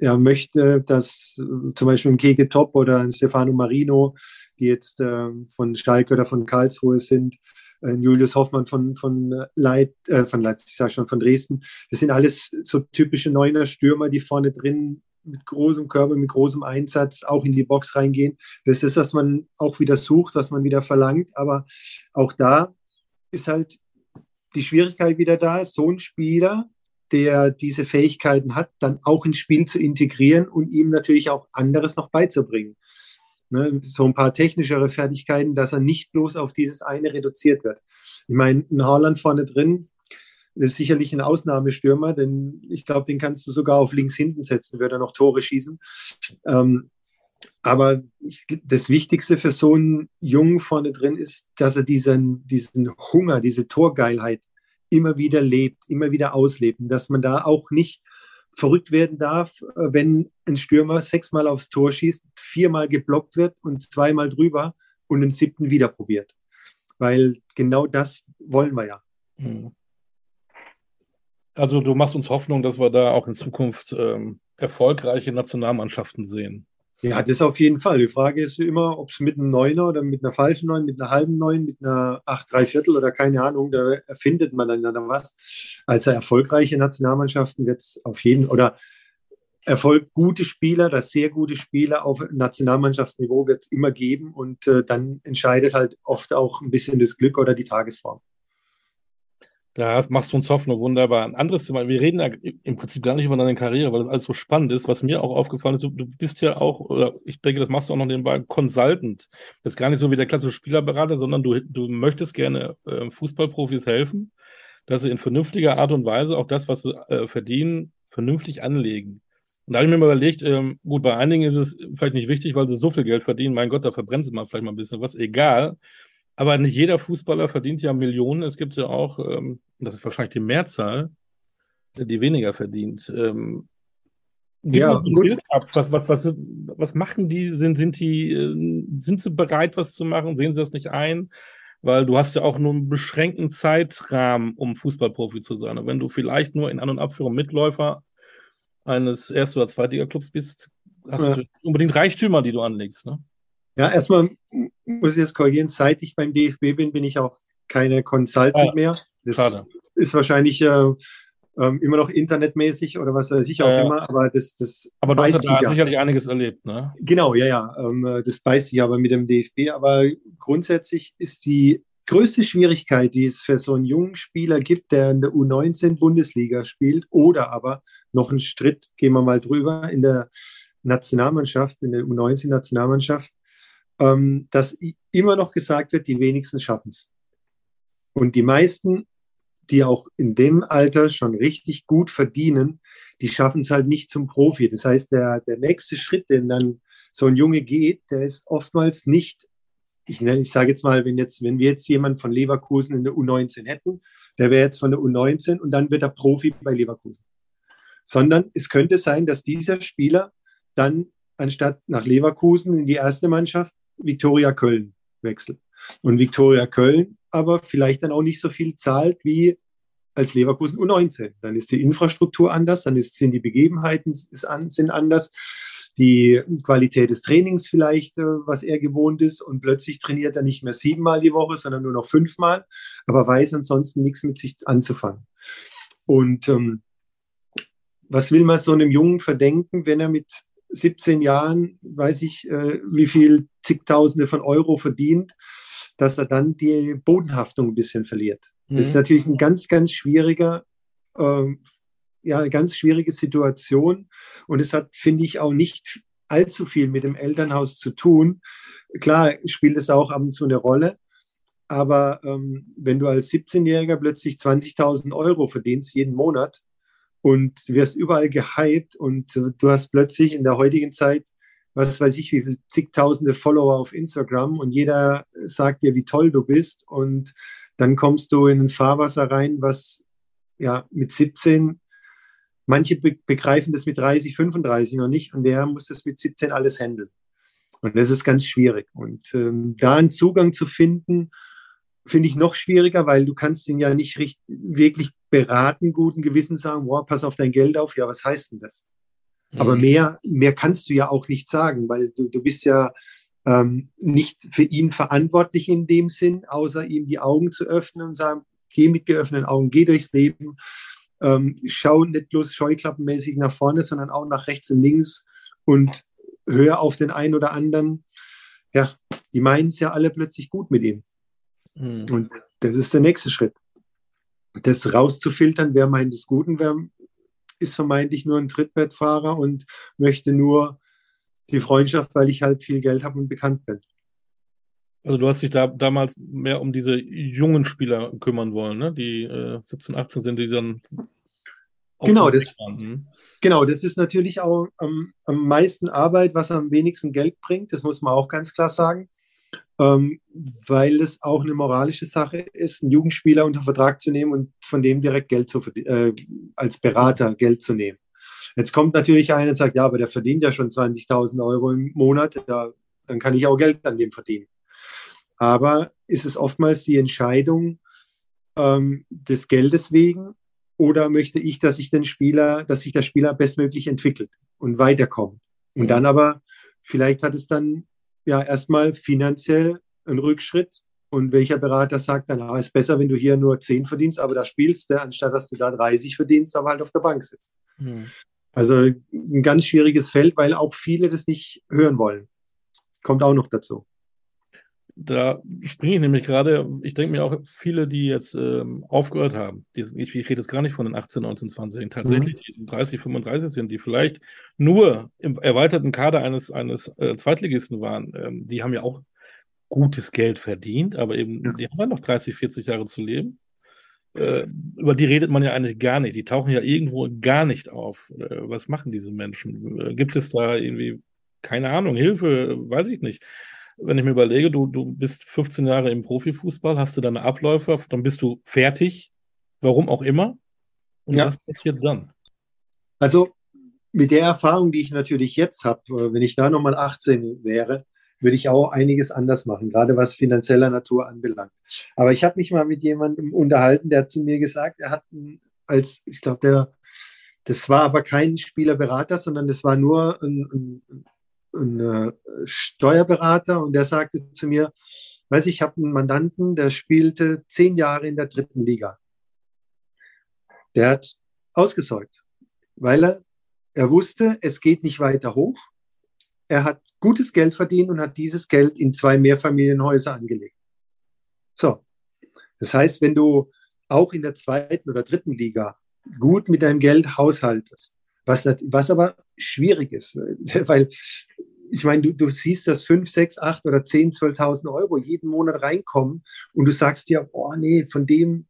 ja, möchte, dass äh, zum Beispiel ein Keke Top oder ein Stefano Marino die jetzt äh, von Schalke oder von Karlsruhe sind, äh, Julius Hoffmann von, von, Leit, äh, von Leipzig, sag schon, von Dresden. Das sind alles so typische Neuner Stürmer, die vorne drin mit großem Körper, mit großem Einsatz auch in die Box reingehen. Das ist, was man auch wieder sucht, was man wieder verlangt. Aber auch da ist halt die Schwierigkeit wieder da, so ein Spieler, der diese Fähigkeiten hat, dann auch ins Spiel zu integrieren und ihm natürlich auch anderes noch beizubringen ne, so ein paar technischere Fertigkeiten, dass er nicht bloß auf dieses eine reduziert wird. Ich meine, ein Haaland vorne drin ist sicherlich ein Ausnahmestürmer, denn ich glaube, den kannst du sogar auf links hinten setzen, wird er noch Tore schießen. Ähm, aber ich, das Wichtigste für so einen Jungen vorne drin ist, dass er diesen, diesen Hunger, diese Torgeilheit immer wieder lebt, immer wieder auslebt. Dass man da auch nicht verrückt werden darf, äh, wenn ein Stürmer sechsmal aufs Tor schießt, viermal geblockt wird und zweimal drüber und den siebten wieder probiert. Weil genau das wollen wir ja. Hm. Also du machst uns Hoffnung, dass wir da auch in Zukunft ähm, erfolgreiche Nationalmannschaften sehen. Ja, das auf jeden Fall. Die Frage ist immer, ob es mit einem Neuner oder mit einer falschen Neun, mit einer halben Neun, mit einer acht, drei Viertel oder keine Ahnung, da erfindet man dann, dann was. Also erfolgreiche Nationalmannschaften wird es auf jeden oder Erfolg gute Spieler, das sehr gute Spieler auf Nationalmannschaftsniveau wird es immer geben und äh, dann entscheidet halt oft auch ein bisschen das Glück oder die Tagesform. Da machst du uns Hoffnung, wunderbar. Ein anderes Thema, wir reden ja im Prinzip gar nicht über deine Karriere, weil das alles so spannend ist. Was mir auch aufgefallen ist, du, du bist ja auch, oder ich denke, das machst du auch noch nebenbei, Consultant. Das ist gar nicht so wie der klassische Spielerberater, sondern du, du möchtest gerne äh, Fußballprofis helfen, dass sie in vernünftiger Art und Weise auch das, was sie äh, verdienen, vernünftig anlegen. Und da habe ich mir mal überlegt, ähm, gut, bei einigen ist es vielleicht nicht wichtig, weil sie so viel Geld verdienen. Mein Gott, da verbrennen sie mal vielleicht mal ein bisschen was, egal. Aber nicht jeder Fußballer verdient ja Millionen. Es gibt ja auch, ähm, das ist wahrscheinlich die Mehrzahl, die weniger verdient. Ähm, ja, gut. Was, was, was, was machen die? Sind, sind die, äh, sind sie bereit, was zu machen? Sehen sie das nicht ein? Weil du hast ja auch nur einen beschränkten Zeitrahmen, um Fußballprofi zu sein. Und wenn du vielleicht nur in An- und Abführung Mitläufer eines Erst- oder Zweitliga-Clubs bist, hast ja. du unbedingt Reichtümer, die du anlegst. Ne? Ja, erstmal muss ich jetzt korrigieren, seit ich beim DFB bin, bin ich auch keine Consultant ah, mehr. Das schade. ist wahrscheinlich äh, ähm, immer noch internetmäßig oder was weiß ich auch äh, immer, aber das, das Aber du hast ja sicherlich einiges erlebt, ne? Genau, ja, ja. Ähm, das beißt sich aber mit dem DFB. Aber grundsätzlich ist die größte Schwierigkeit, die es für so einen jungen Spieler gibt, der in der U19-Bundesliga spielt oder aber noch einen Schritt, gehen wir mal drüber, in der Nationalmannschaft, in der U19-Nationalmannschaft, ähm, dass immer noch gesagt wird, die wenigsten schaffen es. Und die meisten, die auch in dem Alter schon richtig gut verdienen, die schaffen es halt nicht zum Profi. Das heißt, der, der nächste Schritt, den dann so ein Junge geht, der ist oftmals nicht ich, ich sage jetzt mal, wenn, jetzt, wenn wir jetzt jemanden von Leverkusen in der U19 hätten, der wäre jetzt von der U19 und dann wird er Profi bei Leverkusen. Sondern es könnte sein, dass dieser Spieler dann anstatt nach Leverkusen in die erste Mannschaft Viktoria Köln wechselt. Und Viktoria Köln aber vielleicht dann auch nicht so viel zahlt wie als Leverkusen U19. Dann ist die Infrastruktur anders, dann ist, sind die Begebenheiten ist an, sind anders die Qualität des Trainings vielleicht, äh, was er gewohnt ist. Und plötzlich trainiert er nicht mehr siebenmal die Woche, sondern nur noch fünfmal, aber weiß ansonsten nichts mit sich anzufangen. Und ähm, was will man so einem Jungen verdenken, wenn er mit 17 Jahren, weiß ich, äh, wie viel zigtausende von Euro verdient, dass er dann die Bodenhaftung ein bisschen verliert. Mhm. Das ist natürlich ein ganz, ganz schwieriger äh, ja, eine ganz schwierige Situation. Und es hat, finde ich, auch nicht allzu viel mit dem Elternhaus zu tun. Klar spielt es auch ab und zu eine Rolle. Aber ähm, wenn du als 17-Jähriger plötzlich 20.000 Euro verdienst jeden Monat und wirst überall gehypt und du hast plötzlich in der heutigen Zeit, was weiß ich, wie viele zigtausende Follower auf Instagram und jeder sagt dir, wie toll du bist und dann kommst du in ein Fahrwasser rein, was ja mit 17 Manche be begreifen das mit 30, 35 noch nicht und der muss das mit 17 alles handeln. Und das ist ganz schwierig. Und ähm, da einen Zugang zu finden, finde ich noch schwieriger, weil du kannst ihn ja nicht richtig, wirklich beraten, guten Gewissen sagen, wow, pass auf dein Geld auf. Ja, was heißt denn das? Mhm. Aber mehr, mehr kannst du ja auch nicht sagen, weil du, du bist ja ähm, nicht für ihn verantwortlich in dem Sinn, außer ihm die Augen zu öffnen und sagen, geh mit geöffneten Augen, geh durchs Leben ähm, schau nicht bloß scheuklappenmäßig nach vorne, sondern auch nach rechts und links und hör auf den einen oder anderen. Ja, die meinen es ja alle plötzlich gut mit ihm. Mhm. Und das ist der nächste Schritt. Das rauszufiltern, wer meint es gut und wer ist vermeintlich nur ein Trittbettfahrer und möchte nur die Freundschaft, weil ich halt viel Geld habe und bekannt bin. Also du hast dich da damals mehr um diese jungen Spieler kümmern wollen, ne? die äh, 17, 18 sind, die dann Genau das, genau, das ist natürlich auch ähm, am meisten Arbeit, was am wenigsten Geld bringt, das muss man auch ganz klar sagen, ähm, weil es auch eine moralische Sache ist, einen Jugendspieler unter Vertrag zu nehmen und von dem direkt Geld zu äh, als Berater Geld zu nehmen. Jetzt kommt natürlich einer und sagt, ja, aber der verdient ja schon 20.000 Euro im Monat, da, dann kann ich auch Geld an dem verdienen. Aber ist es oftmals die Entscheidung ähm, des Geldes wegen oder möchte ich, dass sich den Spieler, dass sich der Spieler bestmöglich entwickelt und weiterkommt? Und mhm. dann aber, vielleicht hat es dann ja erstmal finanziell einen Rückschritt. Und welcher Berater sagt dann, ah, ist besser, wenn du hier nur 10 verdienst, aber da spielst, der, anstatt dass du da 30 verdienst, aber halt auf der Bank sitzt. Mhm. Also ein ganz schwieriges Feld, weil auch viele das nicht hören wollen. Kommt auch noch dazu da springe ich nämlich gerade, ich denke mir auch, viele, die jetzt ähm, aufgehört haben, die, ich, ich, rede jetzt gar nicht von den 18, 19, 20, tatsächlich mhm. die 30, 35 sind, die vielleicht nur im erweiterten Kader eines, eines äh, Zweitligisten waren, ähm, die haben ja auch gutes Geld verdient, aber eben, ja. die haben ja noch 30, 40 Jahre zu leben. äh, über die redet man ja eigentlich gar nicht. Die tauchen ja irgendwo gar nicht auf. Äh, was machen diese Menschen? Äh, gibt es da irgendwie, keine Ahnung, Hilfe? Weiß ich nicht. Wenn ich mir überlege, du, du bist 15 Jahre im Profifußball, hast du deine Abläufe, dann bist du fertig, warum auch immer. Und ja. was passiert dann? Also mit der Erfahrung, die ich natürlich jetzt habe, wenn ich da nochmal 18 wäre, würde ich auch einiges anders machen, gerade was finanzieller Natur anbelangt. Aber ich habe mich mal mit jemandem unterhalten, der hat zu mir gesagt, er hat als, ich glaube, der, das war aber kein Spielerberater, sondern das war nur ein, ein, ein Steuerberater und der sagte zu mir, weiß ich, ich habe einen Mandanten, der spielte zehn Jahre in der dritten Liga. Der hat ausgesäugt, weil er, er wusste, es geht nicht weiter hoch er hat gutes Geld verdient und hat dieses Geld in zwei Mehrfamilienhäuser angelegt. So. Das heißt, wenn du auch in der zweiten oder dritten Liga gut mit deinem Geld haushaltest, was, was aber schwierig ist, weil ich meine, du, du siehst, dass 5, 6, 8 oder 10, 12.000 Euro jeden Monat reinkommen und du sagst dir, oh nee, von dem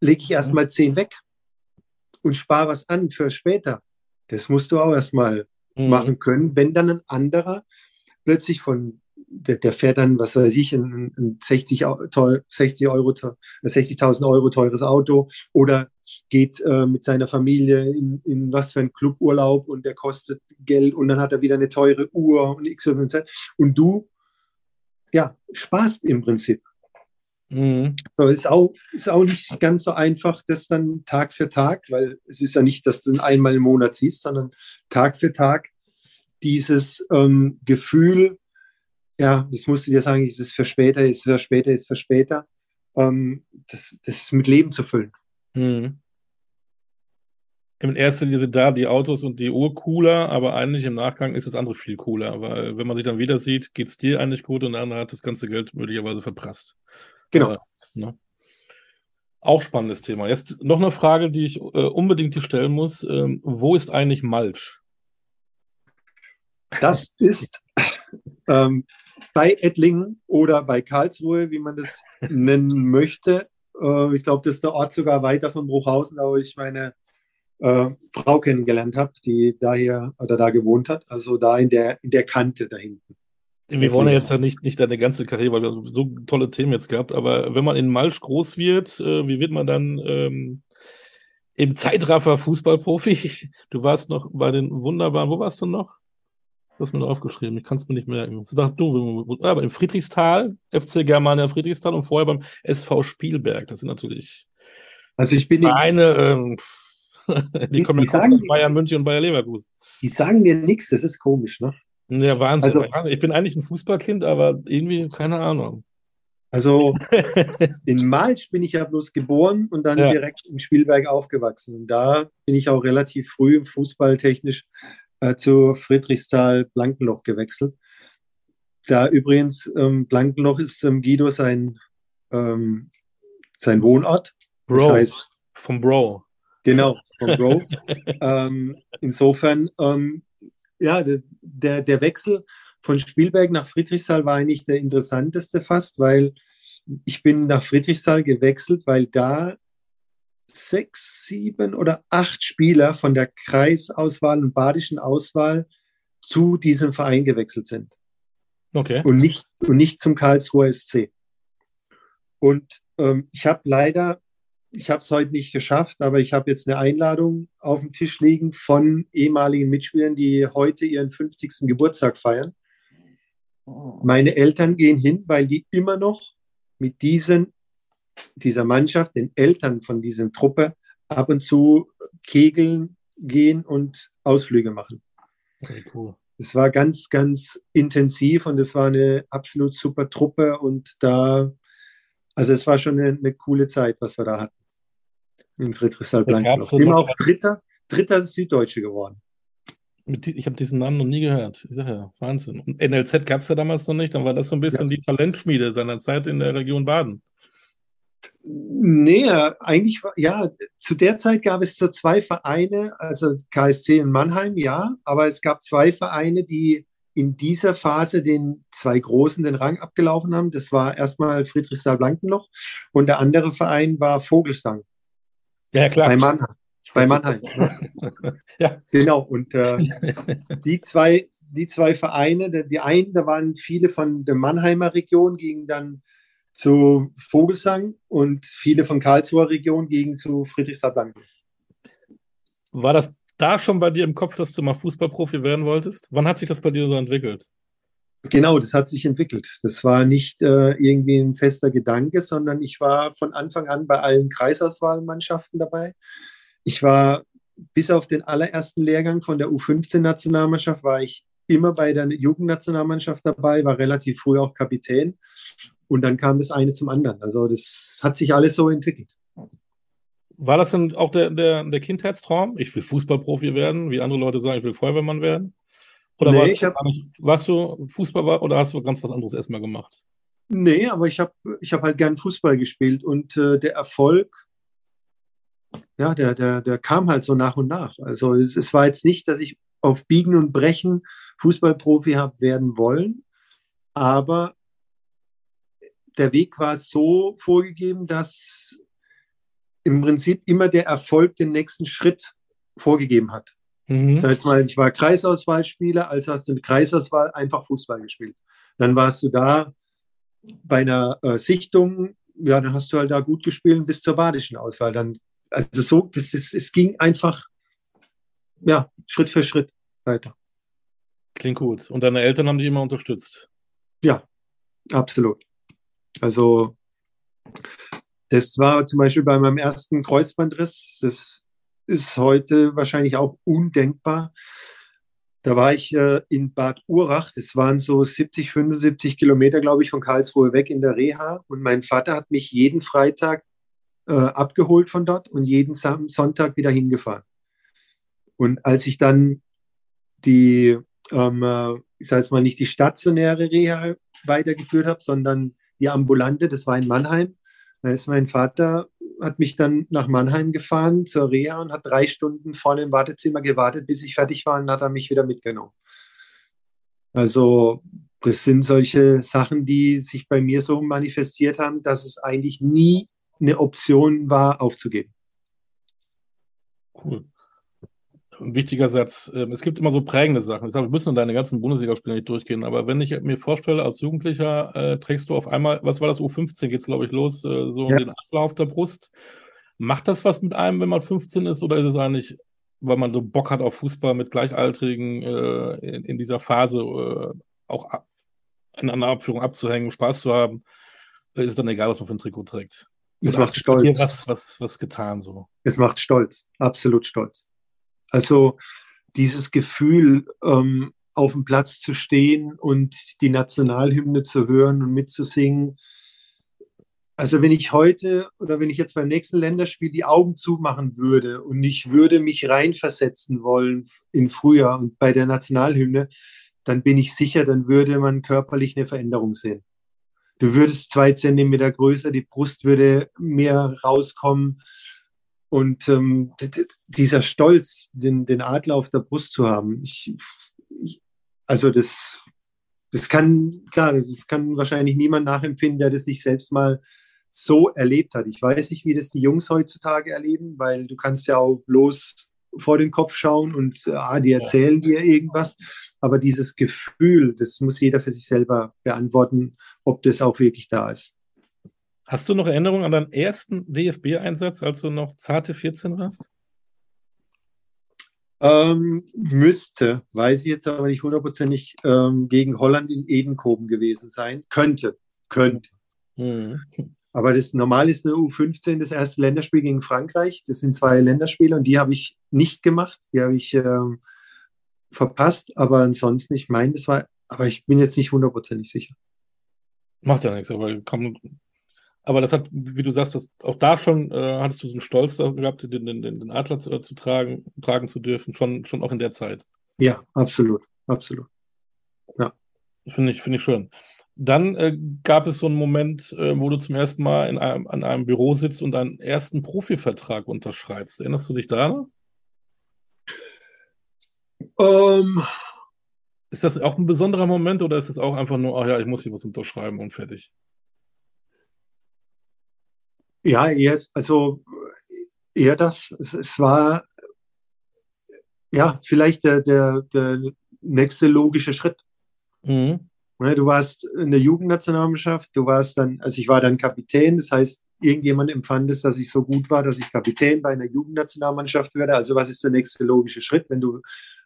lege ich erstmal 10 weg und spare was an für später. Das musst du auch erstmal mhm. machen können, wenn dann ein anderer plötzlich von der, der fährt dann, was weiß ich, ein, ein 60, 60 Euro, 60.000 Euro teures Auto oder geht äh, mit seiner Familie in, in was für ein Cluburlaub und der kostet Geld und dann hat er wieder eine teure Uhr und x und z. Und du, ja, sparst im Prinzip. Mhm. So, ist, auch, ist auch nicht ganz so einfach, das dann Tag für Tag, weil es ist ja nicht, dass du einmal im Monat siehst, sondern Tag für Tag dieses ähm, Gefühl, ja, das musst du dir sagen, ist es für später, ist für später, ist für später, ähm, das, das mit Leben zu füllen. Mhm. In erster Linie sind da die Autos und die Uhr cooler, aber eigentlich im Nachgang ist das andere viel cooler, weil wenn man sich dann wieder sieht, geht es dir eigentlich gut und der andere hat das ganze Geld möglicherweise verprasst. Genau. Aber, ne? Auch spannendes Thema. Jetzt noch eine Frage, die ich äh, unbedingt hier stellen muss. Ähm, wo ist eigentlich Malch? Das ist ähm, bei Ettlingen oder bei Karlsruhe, wie man das nennen möchte. Äh, ich glaube, das ist der Ort sogar weiter von Bruchhausen, da wo ich meine äh, Frau kennengelernt habe, die da hier oder da gewohnt hat. Also da in der, in der Kante da hinten. Wir wollen ja jetzt ja nicht, nicht deine ganze Karriere, weil wir so tolle Themen jetzt gehabt, aber wenn man in Malsch groß wird, äh, wie wird man dann ähm, im Zeitraffer Fußballprofi? Du warst noch bei den wunderbaren, wo warst du noch? Du hast mir aufgeschrieben, ich kann es mir nicht merken. Sag du, aber im Friedrichstal, FC Germania Friedrichstal und vorher beim SV Spielberg. Das sind natürlich also ich bin eine, ähm, die, kommen aus Bayern München und Bayer Leverkusen. Die sagen mir nichts, das ist komisch, ne? Ja, Wahnsinn. Also, ich bin eigentlich ein Fußballkind, aber irgendwie keine Ahnung. Also in Malsch bin ich ja bloß geboren und dann ja. direkt in Spielberg aufgewachsen. Und da bin ich auch relativ früh fußballtechnisch äh, zu Friedrichsthal Blankenloch gewechselt. Da übrigens ähm, Blankenloch ist ähm, Guido sein, ähm, sein Wohnort. Bro. Das heißt, vom Bro. Genau, vom Bro. Ähm, insofern ähm, ja, der, der Wechsel von Spielberg nach Friedrichsthal war eigentlich der interessanteste fast, weil ich bin nach Friedrichsthal gewechselt, weil da sechs, sieben oder acht Spieler von der Kreisauswahl und badischen Auswahl zu diesem Verein gewechselt sind. Okay. Und nicht, und nicht zum Karlsruher SC. Und ähm, ich habe leider ich habe es heute nicht geschafft, aber ich habe jetzt eine Einladung auf dem Tisch liegen von ehemaligen Mitspielern, die heute ihren 50. Geburtstag feiern. Meine Eltern gehen hin, weil die immer noch mit diesen, dieser Mannschaft, den Eltern von dieser Truppe, ab und zu kegeln gehen und Ausflüge machen. Okay, cool. Es war ganz, ganz intensiv und es war eine absolut super Truppe und da, also es war schon eine, eine coole Zeit, was wir da hatten in Friedrichsthal-Blankenloch. Dem auch Dritter, Dritter Süddeutsche geworden. Ich habe diesen Namen noch nie gehört. Ich sage ja, Wahnsinn. Und NLZ gab es ja damals noch nicht, dann war das so ein bisschen ja. die Talentschmiede seiner Zeit in der Region Baden. Nee, eigentlich, ja, zu der Zeit gab es so zwei Vereine, also KSC in Mannheim, ja, aber es gab zwei Vereine, die in dieser Phase den zwei Großen den Rang abgelaufen haben. Das war erstmal Friedrichsthal-Blankenloch und der andere Verein war Vogelsang. Ja, klar. Bei Mannheim. Bei Mannheim. ja. Genau. Und äh, die, zwei, die zwei Vereine, die einen, da waren viele von der Mannheimer Region, gingen dann zu Vogelsang und viele von Karlsruher Region gingen zu Friedrichsthal-Blankenloch. War das da schon bei dir im Kopf, dass du mal Fußballprofi werden wolltest? Wann hat sich das bei dir so entwickelt? Genau, das hat sich entwickelt. Das war nicht äh, irgendwie ein fester Gedanke, sondern ich war von Anfang an bei allen Kreisauswahlmannschaften dabei. Ich war bis auf den allerersten Lehrgang von der U15-Nationalmannschaft war ich immer bei der Jugendnationalmannschaft dabei, war relativ früh auch Kapitän. Und dann kam das eine zum anderen. Also das hat sich alles so entwickelt. War das denn auch der, der, der Kindheitstraum? Ich will Fußballprofi werden, wie andere Leute sagen, ich will Feuerwehrmann werden? Oder nee, war, ich hab, warst du Fußball oder hast du ganz was anderes erstmal gemacht? Nee, aber ich habe ich hab halt gern Fußball gespielt und äh, der Erfolg, ja, der, der, der kam halt so nach und nach. Also es, es war jetzt nicht, dass ich auf Biegen und Brechen Fußballprofi habe werden wollen, aber der Weg war so vorgegeben, dass im Prinzip immer der Erfolg den nächsten Schritt vorgegeben hat. Mhm. Sag jetzt mal, ich war Kreisauswahlspieler, also hast du eine Kreisauswahl einfach Fußball gespielt. Dann warst du da bei einer äh, Sichtung, ja, dann hast du halt da gut gespielt bis zur badischen Auswahl. Dann, also so, das, das, es ging einfach, ja, Schritt für Schritt weiter. Klingt gut. Und deine Eltern haben dich immer unterstützt? Ja, absolut. Also das war zum Beispiel bei meinem ersten Kreuzbandriss. Das ist heute wahrscheinlich auch undenkbar. Da war ich äh, in Bad Urach. Das waren so 70, 75 Kilometer, glaube ich, von Karlsruhe weg in der Reha. Und mein Vater hat mich jeden Freitag äh, abgeholt von dort und jeden Sonntag wieder hingefahren. Und als ich dann die, ähm, äh, ich sage jetzt mal nicht die stationäre Reha weitergeführt habe, sondern die ambulante, das war in Mannheim, da ist mein Vater, hat mich dann nach Mannheim gefahren zur Reha und hat drei Stunden vorne im Wartezimmer gewartet, bis ich fertig war und hat er mich wieder mitgenommen. Also das sind solche Sachen, die sich bei mir so manifestiert haben, dass es eigentlich nie eine Option war, aufzugeben. Cool ein wichtiger Satz. Ähm, es gibt immer so prägende Sachen. Ich sage, wir müssen deine ganzen Bundesligaspiele nicht durchgehen, aber wenn ich mir vorstelle, als Jugendlicher äh, trägst du auf einmal, was war das, U15 geht es, glaube ich, los, äh, so ja. den Adler auf der Brust. Macht das was mit einem, wenn man 15 ist, oder ist es eigentlich, weil man so Bock hat auf Fußball mit Gleichaltrigen äh, in, in, dieser Phase äh, auch in einer Abführung abzuhängen, Spaß zu haben, ist es dann egal, was man für ein Trikot trägt? Es macht stolz. Was, was, was getan so. Es macht stolz, absolut stolz. Also dieses Gefühl, ähm, auf dem Platz zu stehen und die Nationalhymne zu hören und mitzusingen. Also wenn ich heute oder wenn ich jetzt beim nächsten Länderspiel die Augen zumachen würde und ich würde mich reinversetzen wollen in Frühjahr und bei der Nationalhymne, dann bin ich sicher, dann würde man körperlich eine Veränderung sehen. Du würdest zwei Zentimeter größer, die Brust würde mehr rauskommen. Und ähm, dieser Stolz, den, den Adler auf der Brust zu haben, ich, ich, also das, das kann, klar, das, das kann wahrscheinlich niemand nachempfinden, der das nicht selbst mal so erlebt hat. Ich weiß nicht, wie das die Jungs heutzutage erleben, weil du kannst ja auch bloß vor den Kopf schauen und ah, die erzählen dir irgendwas. Aber dieses Gefühl, das muss jeder für sich selber beantworten, ob das auch wirklich da ist. Hast du noch Erinnerungen an deinen ersten DFB-Einsatz, als du noch zarte 14 warst? Ähm, müsste, weiß ich jetzt aber nicht hundertprozentig, ähm, gegen Holland in Edenkoben gewesen sein. Könnte, könnte. Mhm. Aber das normal ist eine U15 das erste Länderspiel gegen Frankreich. Das sind zwei Länderspiele und die habe ich nicht gemacht. Die habe ich ähm, verpasst, aber ansonsten, ich meine, das war, aber ich bin jetzt nicht hundertprozentig sicher. Macht ja nichts, aber komm, aber das hat, wie du sagst, das, auch da schon äh, hattest du so einen Stolz gehabt, den, den, den Adler zu, äh, zu, tragen, tragen zu dürfen, schon, schon auch in der Zeit. Ja, absolut, absolut. Ja. Finde ich, finde ich schön. Dann äh, gab es so einen Moment, äh, wo du zum ersten Mal in einem, an einem Büro sitzt und deinen ersten Profivertrag unterschreibst. Erinnerst du dich daran? Ähm, Ist das auch ein besonderer Moment oder ist es auch einfach nur, ach ja, ich muss hier was unterschreiben und fertig? Ja, eher, also eher das. Es, es war ja vielleicht der, der, der nächste logische Schritt. Mhm. Du warst in der Jugendnationalmannschaft, du warst dann, also ich war dann Kapitän, das heißt, irgendjemand empfand es, dass ich so gut war, dass ich Kapitän bei einer Jugendnationalmannschaft werde. Also was ist der nächste logische Schritt, wenn du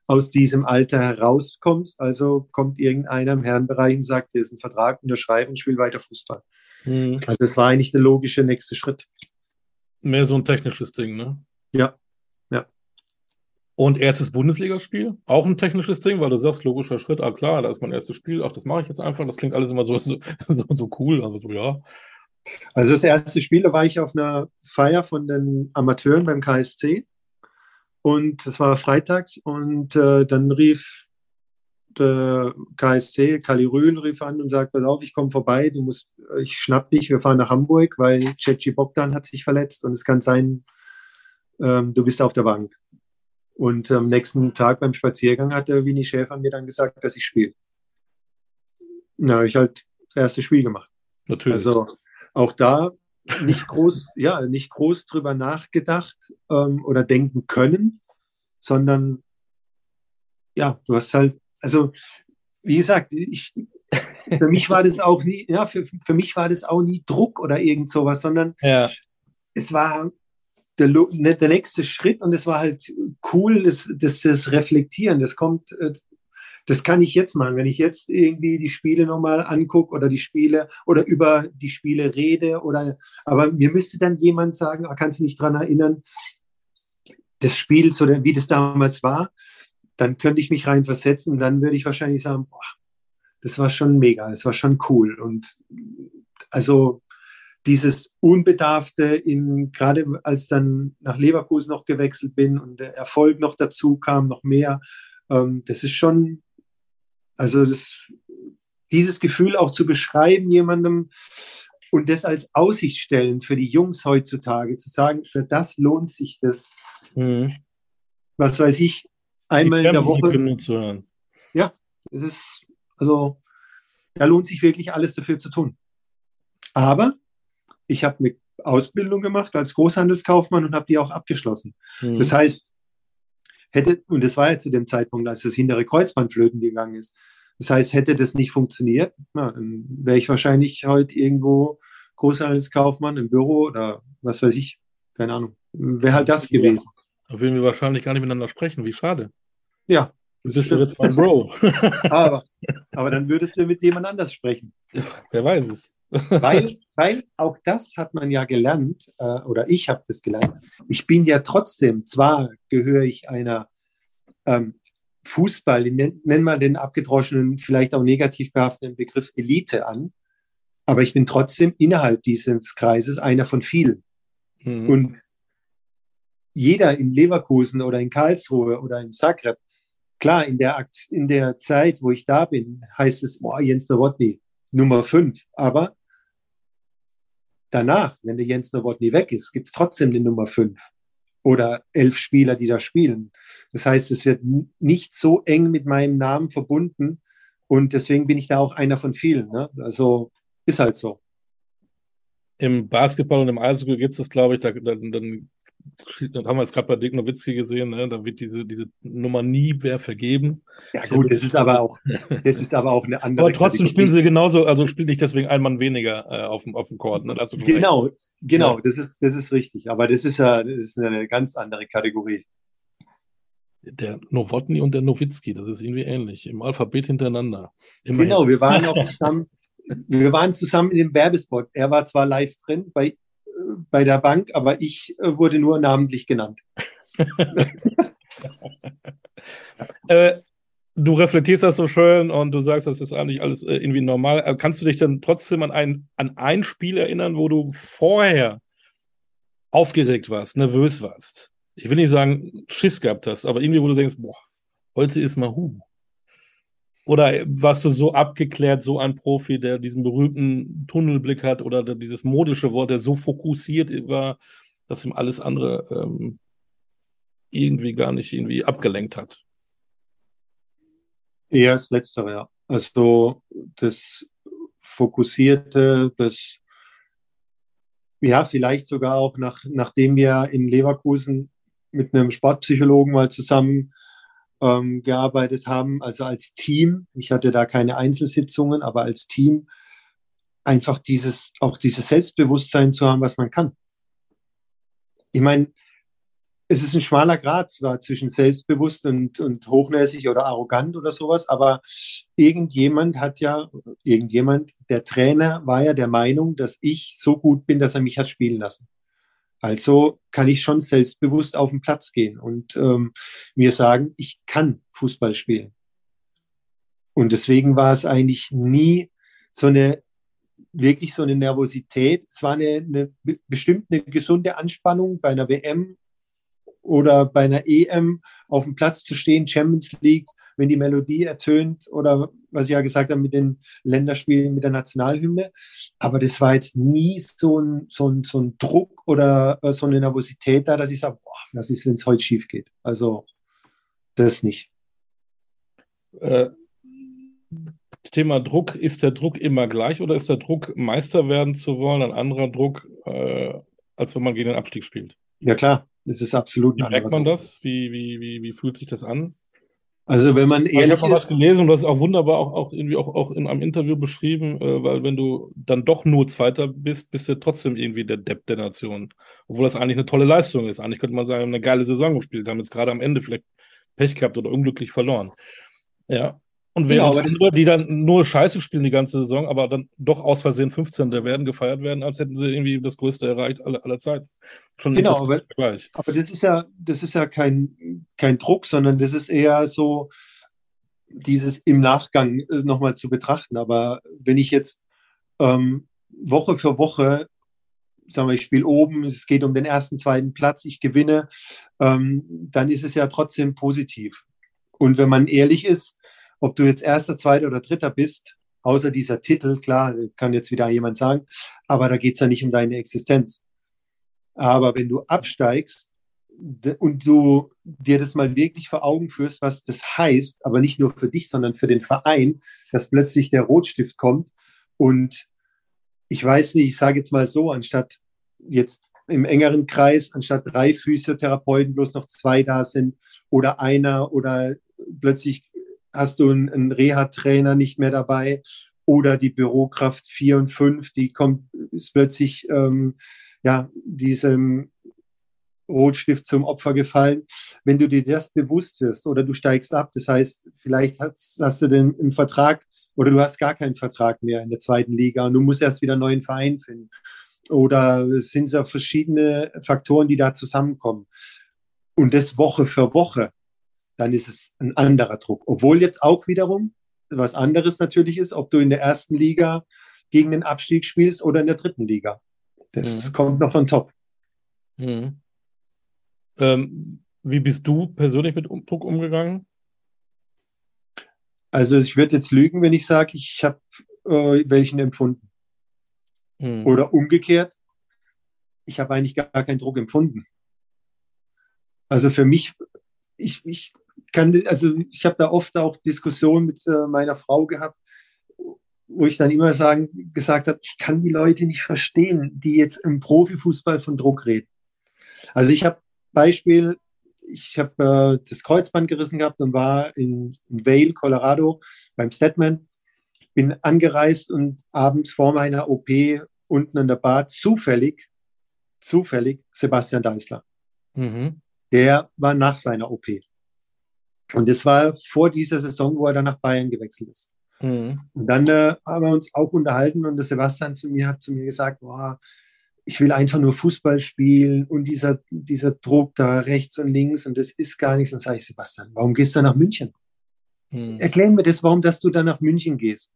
aus diesem Alter herauskommst? Also kommt irgendeiner im Herrenbereich und sagt, hier ist ein Vertrag, unterschreiben und spiel weiter Fußball. Mhm. Also das war eigentlich der logische nächste Schritt. Mehr so ein technisches Ding, ne? Ja, ja. Und erstes Bundesligaspiel? Auch ein technisches Ding, weil du sagst, logischer Schritt, ah klar, da ist mein erstes Spiel, ach, das mache ich jetzt einfach. Das klingt alles immer so, so, so, so cool. Also so, ja. Also das erste Spiel, da war ich auf einer Feier von den Amateuren beim KSC und das war freitags und äh, dann rief der KSC, Kali Rühl, rief an und sagt, pass auf, ich komme vorbei, du musst, ich schnapp dich, wir fahren nach Hamburg, weil Ceci Bogdan hat sich verletzt und es kann sein, ähm, du bist auf der Bank. Und am nächsten Tag beim Spaziergang hat der Winnie Schäfer mir dann gesagt, dass ich spiele. Na, habe ich halt das erste Spiel gemacht. Natürlich. Also auch da nicht groß, ja, nicht groß drüber nachgedacht ähm, oder denken können, sondern ja, du hast halt, also wie gesagt, ich, für mich war das auch nie, ja, für, für mich war das auch nie Druck oder irgend sowas, sondern ja. es war der, ne, der nächste Schritt und es war halt cool, das, das, das Reflektieren, das kommt, äh, das kann ich jetzt machen. Wenn ich jetzt irgendwie die Spiele nochmal angucke oder die Spiele oder über die Spiele rede oder, aber mir müsste dann jemand sagen, ah, kannst du dich daran erinnern, des Spiels oder wie das damals war, dann könnte ich mich reinversetzen und dann würde ich wahrscheinlich sagen, boah, das war schon mega, das war schon cool und also dieses Unbedarfte in, gerade als dann nach Leverkusen noch gewechselt bin und der Erfolg noch dazu kam, noch mehr, ähm, das ist schon, also das, dieses Gefühl auch zu beschreiben jemandem und das als Aussicht stellen für die Jungs heutzutage, zu sagen, für das lohnt sich das, mhm. was weiß ich, einmal in der Woche. Ja, es ist, also da lohnt sich wirklich alles dafür zu tun. Aber ich habe eine Ausbildung gemacht als Großhandelskaufmann und habe die auch abgeschlossen. Mhm. Das heißt, hätte, und das war ja zu dem Zeitpunkt, als das hintere Kreuzband flöten gegangen ist. Das heißt, hätte das nicht funktioniert, na, dann wäre ich wahrscheinlich heute irgendwo Großhandelskaufmann im Büro oder was weiß ich, keine Ahnung. Wäre halt das gewesen. Da würden wir wahrscheinlich gar nicht miteinander sprechen, wie schade. Ja. Du bist ja jetzt mein Bro. aber, aber dann würdest du mit jemand anders sprechen. wer weiß es. Weil, weil auch das hat man ja gelernt, äh, oder ich habe das gelernt. Ich bin ja trotzdem, zwar gehöre ich einer ähm, Fußball, nenn, nenn mal den abgedroschenen, vielleicht auch negativ behafteten Begriff Elite an, aber ich bin trotzdem innerhalb dieses Kreises einer von vielen. Mhm. Und jeder in Leverkusen oder in Karlsruhe oder in Zagreb, klar, in der, in der Zeit, wo ich da bin, heißt es, boah, Jens Nowotny, Nummer fünf. Aber danach, wenn der Jens Nowotny weg ist, gibt es trotzdem die Nummer fünf oder elf Spieler, die da spielen. Das heißt, es wird nicht so eng mit meinem Namen verbunden und deswegen bin ich da auch einer von vielen. Ne? Also ist halt so. Im Basketball und im Eishockey gibt es, glaube ich, da, dann, dann das haben wir jetzt gerade bei Dick Nowitzki gesehen, ne? da wird diese, diese Nummer nie mehr vergeben. Ja gut, das ist aber auch, das ist aber auch eine andere. Aber trotzdem spielen sie genauso, also spielt nicht deswegen ein Mann weniger äh, auf, dem, auf dem Court. Ne? genau, recht. genau, ja. das ist, das ist richtig. Aber das ist ja das ist eine ganz andere Kategorie. Der Nowotny und der Nowitzki, das ist irgendwie ähnlich, im Alphabet hintereinander. Immerhin. Genau, wir waren auch zusammen, wir waren zusammen in dem Werbespot. Er war zwar live drin, bei bei der Bank, aber ich äh, wurde nur namentlich genannt. äh, du reflektierst das so schön und du sagst, das ist eigentlich alles äh, irgendwie normal. Kannst du dich dann trotzdem an ein, an ein Spiel erinnern, wo du vorher aufgeregt warst, nervös warst? Ich will nicht sagen, Schiss gehabt hast, aber irgendwie, wo du denkst, boah, heute ist mal Hu. Oder warst du so abgeklärt, so ein Profi, der diesen berühmten Tunnelblick hat oder dieses modische Wort, der so fokussiert war, dass ihm alles andere ähm, irgendwie gar nicht irgendwie abgelenkt hat? Eher das Letztere, ja. Also das Fokussierte, das ja, vielleicht sogar auch nach, nachdem wir in Leverkusen mit einem Sportpsychologen mal zusammen ähm, gearbeitet haben, also als Team. Ich hatte da keine Einzelsitzungen, aber als Team einfach dieses, auch dieses Selbstbewusstsein zu haben, was man kann. Ich meine, es ist ein schmaler Grad zwar zwischen selbstbewusst und, und hochnäsig oder arrogant oder sowas, aber irgendjemand hat ja, irgendjemand, der Trainer war ja der Meinung, dass ich so gut bin, dass er mich hat spielen lassen. Also kann ich schon selbstbewusst auf den Platz gehen und ähm, mir sagen, ich kann Fußball spielen. Und deswegen war es eigentlich nie so eine wirklich so eine Nervosität. Es war eine, eine bestimmt eine gesunde Anspannung bei einer WM oder bei einer EM auf dem Platz zu stehen, Champions League, wenn die Melodie ertönt oder was ich ja gesagt habe mit den Länderspielen, mit der Nationalhymne. Aber das war jetzt nie so ein, so ein, so ein Druck oder äh, so eine Nervosität da, dass ich sage, boah, was ist, wenn es heute schief geht? Also das nicht. Äh, Thema Druck, ist der Druck immer gleich oder ist der Druck, Meister werden zu wollen, ein anderer Druck, äh, als wenn man gegen den Abstieg spielt? Ja klar, das ist absolut. Wie merkt man Druck. das? Wie, wie, wie, wie fühlt sich das an? Also wenn man ehrlich ich habe was gelesen und das ist auch wunderbar auch, auch irgendwie auch, auch in einem Interview beschrieben, äh, weil wenn du dann doch nur Zweiter bist, bist du trotzdem irgendwie der Depp der Nation. Obwohl das eigentlich eine tolle Leistung ist. Eigentlich könnte man sagen, eine geile Saison gespielt, haben jetzt gerade am Ende vielleicht Pech gehabt oder unglücklich verloren. Ja. Und während genau, andere, die dann nur Scheiße spielen die ganze Saison, aber dann doch aus Versehen 15. werden, gefeiert werden, als hätten sie irgendwie das Größte erreicht aller, aller Zeiten. Schon genau, aber, aber, das ist ja, das ist ja kein, kein Druck, sondern das ist eher so dieses im Nachgang äh, nochmal zu betrachten. Aber wenn ich jetzt ähm, Woche für Woche, sagen wir, ich spiele oben, es geht um den ersten, zweiten Platz, ich gewinne, ähm, dann ist es ja trotzdem positiv. Und wenn man ehrlich ist, ob du jetzt erster, zweiter oder dritter bist, außer dieser Titel, klar, kann jetzt wieder jemand sagen, aber da geht es ja nicht um deine Existenz. Aber wenn du absteigst und du dir das mal wirklich vor Augen führst, was das heißt, aber nicht nur für dich, sondern für den Verein, dass plötzlich der Rotstift kommt und ich weiß nicht, ich sage jetzt mal so, anstatt jetzt im engeren Kreis, anstatt drei Physiotherapeuten bloß noch zwei da sind oder einer oder plötzlich hast du einen, Reha-Trainer nicht mehr dabei oder die Bürokraft 4 und 5, die kommt, ist plötzlich ähm, ja, diesem Rotstift zum Opfer gefallen. Wenn du dir das bewusst wirst oder du steigst ab, das heißt, vielleicht hast, hast du den im Vertrag oder du hast gar keinen Vertrag mehr in der zweiten Liga und du musst erst wieder einen neuen Verein finden. Oder es sind so verschiedene Faktoren, die da zusammenkommen. Und das Woche für Woche dann ist es ein anderer Druck. Obwohl jetzt auch wiederum was anderes natürlich ist, ob du in der ersten Liga gegen den Abstieg spielst oder in der dritten Liga. Das mhm. kommt noch on top. Mhm. Ähm, wie bist du persönlich mit Druck umgegangen? Also ich würde jetzt lügen, wenn ich sage, ich habe äh, welchen empfunden. Mhm. Oder umgekehrt, ich habe eigentlich gar keinen Druck empfunden. Also für mich, ich, ich kann, also ich habe da oft auch Diskussionen mit äh, meiner Frau gehabt, wo ich dann immer sagen, gesagt habe, ich kann die Leute nicht verstehen, die jetzt im Profifußball von Druck reden. Also ich habe Beispiel, ich habe äh, das Kreuzband gerissen gehabt und war in, in Vale, Colorado beim Statman, bin angereist und abends vor meiner OP unten an der Bar zufällig, zufällig Sebastian Deißler. Mhm. Der war nach seiner OP. Und das war vor dieser Saison, wo er dann nach Bayern gewechselt ist. Mhm. Und dann äh, haben wir uns auch unterhalten und der Sebastian zu mir hat zu mir gesagt, boah, ich will einfach nur Fußball spielen und dieser, dieser Druck da rechts und links und das ist gar nichts. Dann sage ich, Sebastian, warum gehst du nach München? Mhm. Erklär mir das, warum dass du dann nach München gehst.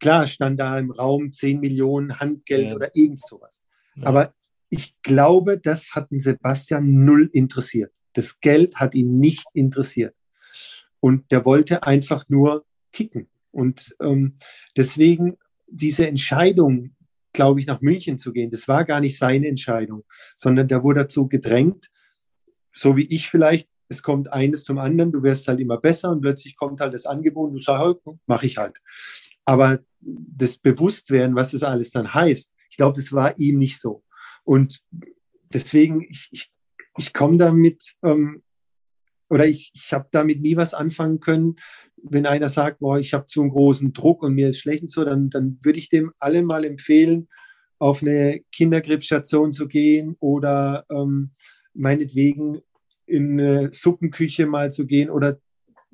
Klar stand da im Raum 10 Millionen Handgeld ja. oder irgend sowas. Ja. Aber ich glaube, das hat den Sebastian null interessiert. Das Geld hat ihn nicht interessiert. Und der wollte einfach nur kicken. Und ähm, deswegen diese Entscheidung, glaube ich, nach München zu gehen, das war gar nicht seine Entscheidung, sondern der wurde dazu gedrängt, so wie ich vielleicht es kommt eines zum anderen, du wirst halt immer besser und plötzlich kommt halt das Angebot du sagst, mache ich halt. Aber das Bewusstwerden, was das alles dann heißt, ich glaube, das war ihm nicht so. Und deswegen, ich, ich, ich komme damit, ähm, oder ich, ich habe damit nie was anfangen können, wenn einer sagt, boah, ich habe zu einen großen Druck und mir ist schlecht und so, dann, dann würde ich dem alle mal empfehlen, auf eine Kinderkrebsstation zu gehen oder ähm, meinetwegen in eine Suppenküche mal zu gehen oder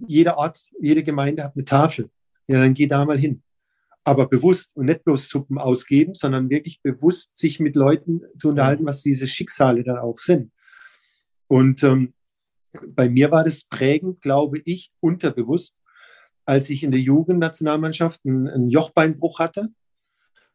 jeder Ort, jede Gemeinde hat eine Tafel. Ja, dann geh da mal hin. Aber bewusst und nicht bloß Suppen ausgeben, sondern wirklich bewusst sich mit Leuten zu unterhalten, was diese Schicksale dann auch sind. Und ähm, bei mir war das prägend, glaube ich, unterbewusst, als ich in der Jugendnationalmannschaft einen, einen Jochbeinbruch hatte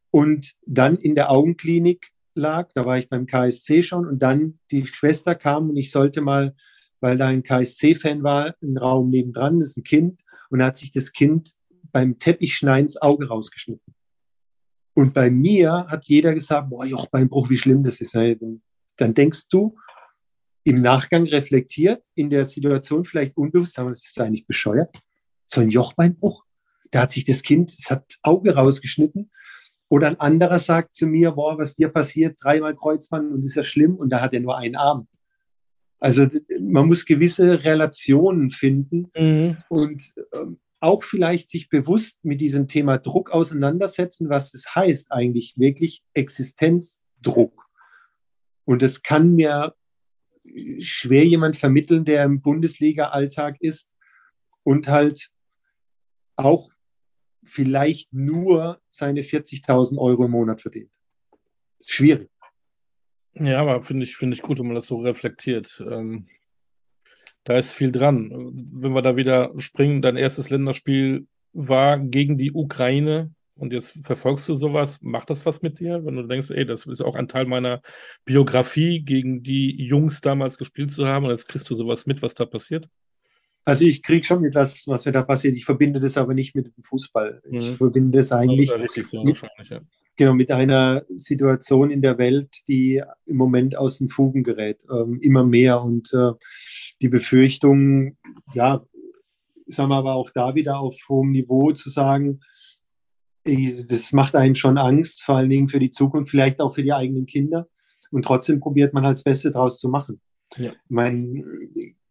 und dann in der Augenklinik lag. Da war ich beim KSC schon und dann die Schwester kam und ich sollte mal, weil da ein KSC-Fan war, einen Raum nebendran, das ist ein Kind und da hat sich das Kind beim Teppichschneiden das Auge rausgeschnitten. Und bei mir hat jeder gesagt, boah, Jochbeinbruch, wie schlimm das ist. Dann denkst du, im Nachgang reflektiert, in der Situation vielleicht unbewusst, aber das ist eigentlich bescheuert. So ein Jochbeinbruch. Da hat sich das Kind, es hat Auge rausgeschnitten. Oder ein anderer sagt zu mir, boah, was dir passiert, dreimal Kreuzband und ist ja schlimm und da hat er nur einen Arm. Also man muss gewisse Relationen finden mhm. und ähm, auch vielleicht sich bewusst mit diesem Thema Druck auseinandersetzen, was es heißt eigentlich wirklich Existenzdruck. Und das kann mir schwer jemand vermitteln, der im Bundesliga-Alltag ist und halt auch vielleicht nur seine 40.000 Euro im Monat verdient. Schwierig. Ja, aber finde ich, finde ich gut, wenn man das so reflektiert. Ähm, da ist viel dran. Wenn wir da wieder springen, dein erstes Länderspiel war gegen die Ukraine und jetzt verfolgst du sowas, macht das was mit dir, wenn du denkst, ey, das ist auch ein Teil meiner Biografie, gegen die Jungs damals gespielt zu haben und jetzt kriegst du sowas mit, was da passiert? Also ich kriege schon mit, was, was mir da passiert. Ich verbinde das aber nicht mit dem Fußball. Ich mhm. verbinde das eigentlich das so mit, ja. genau, mit einer Situation in der Welt, die im Moment aus den Fugen gerät, ähm, immer mehr. Und äh, die Befürchtung, ja, sagen wir aber auch da wieder auf hohem Niveau zu sagen, das macht einem schon Angst, vor allen Dingen für die Zukunft, vielleicht auch für die eigenen Kinder. Und trotzdem probiert man halt das Beste draus zu machen. Ja. Ich meine,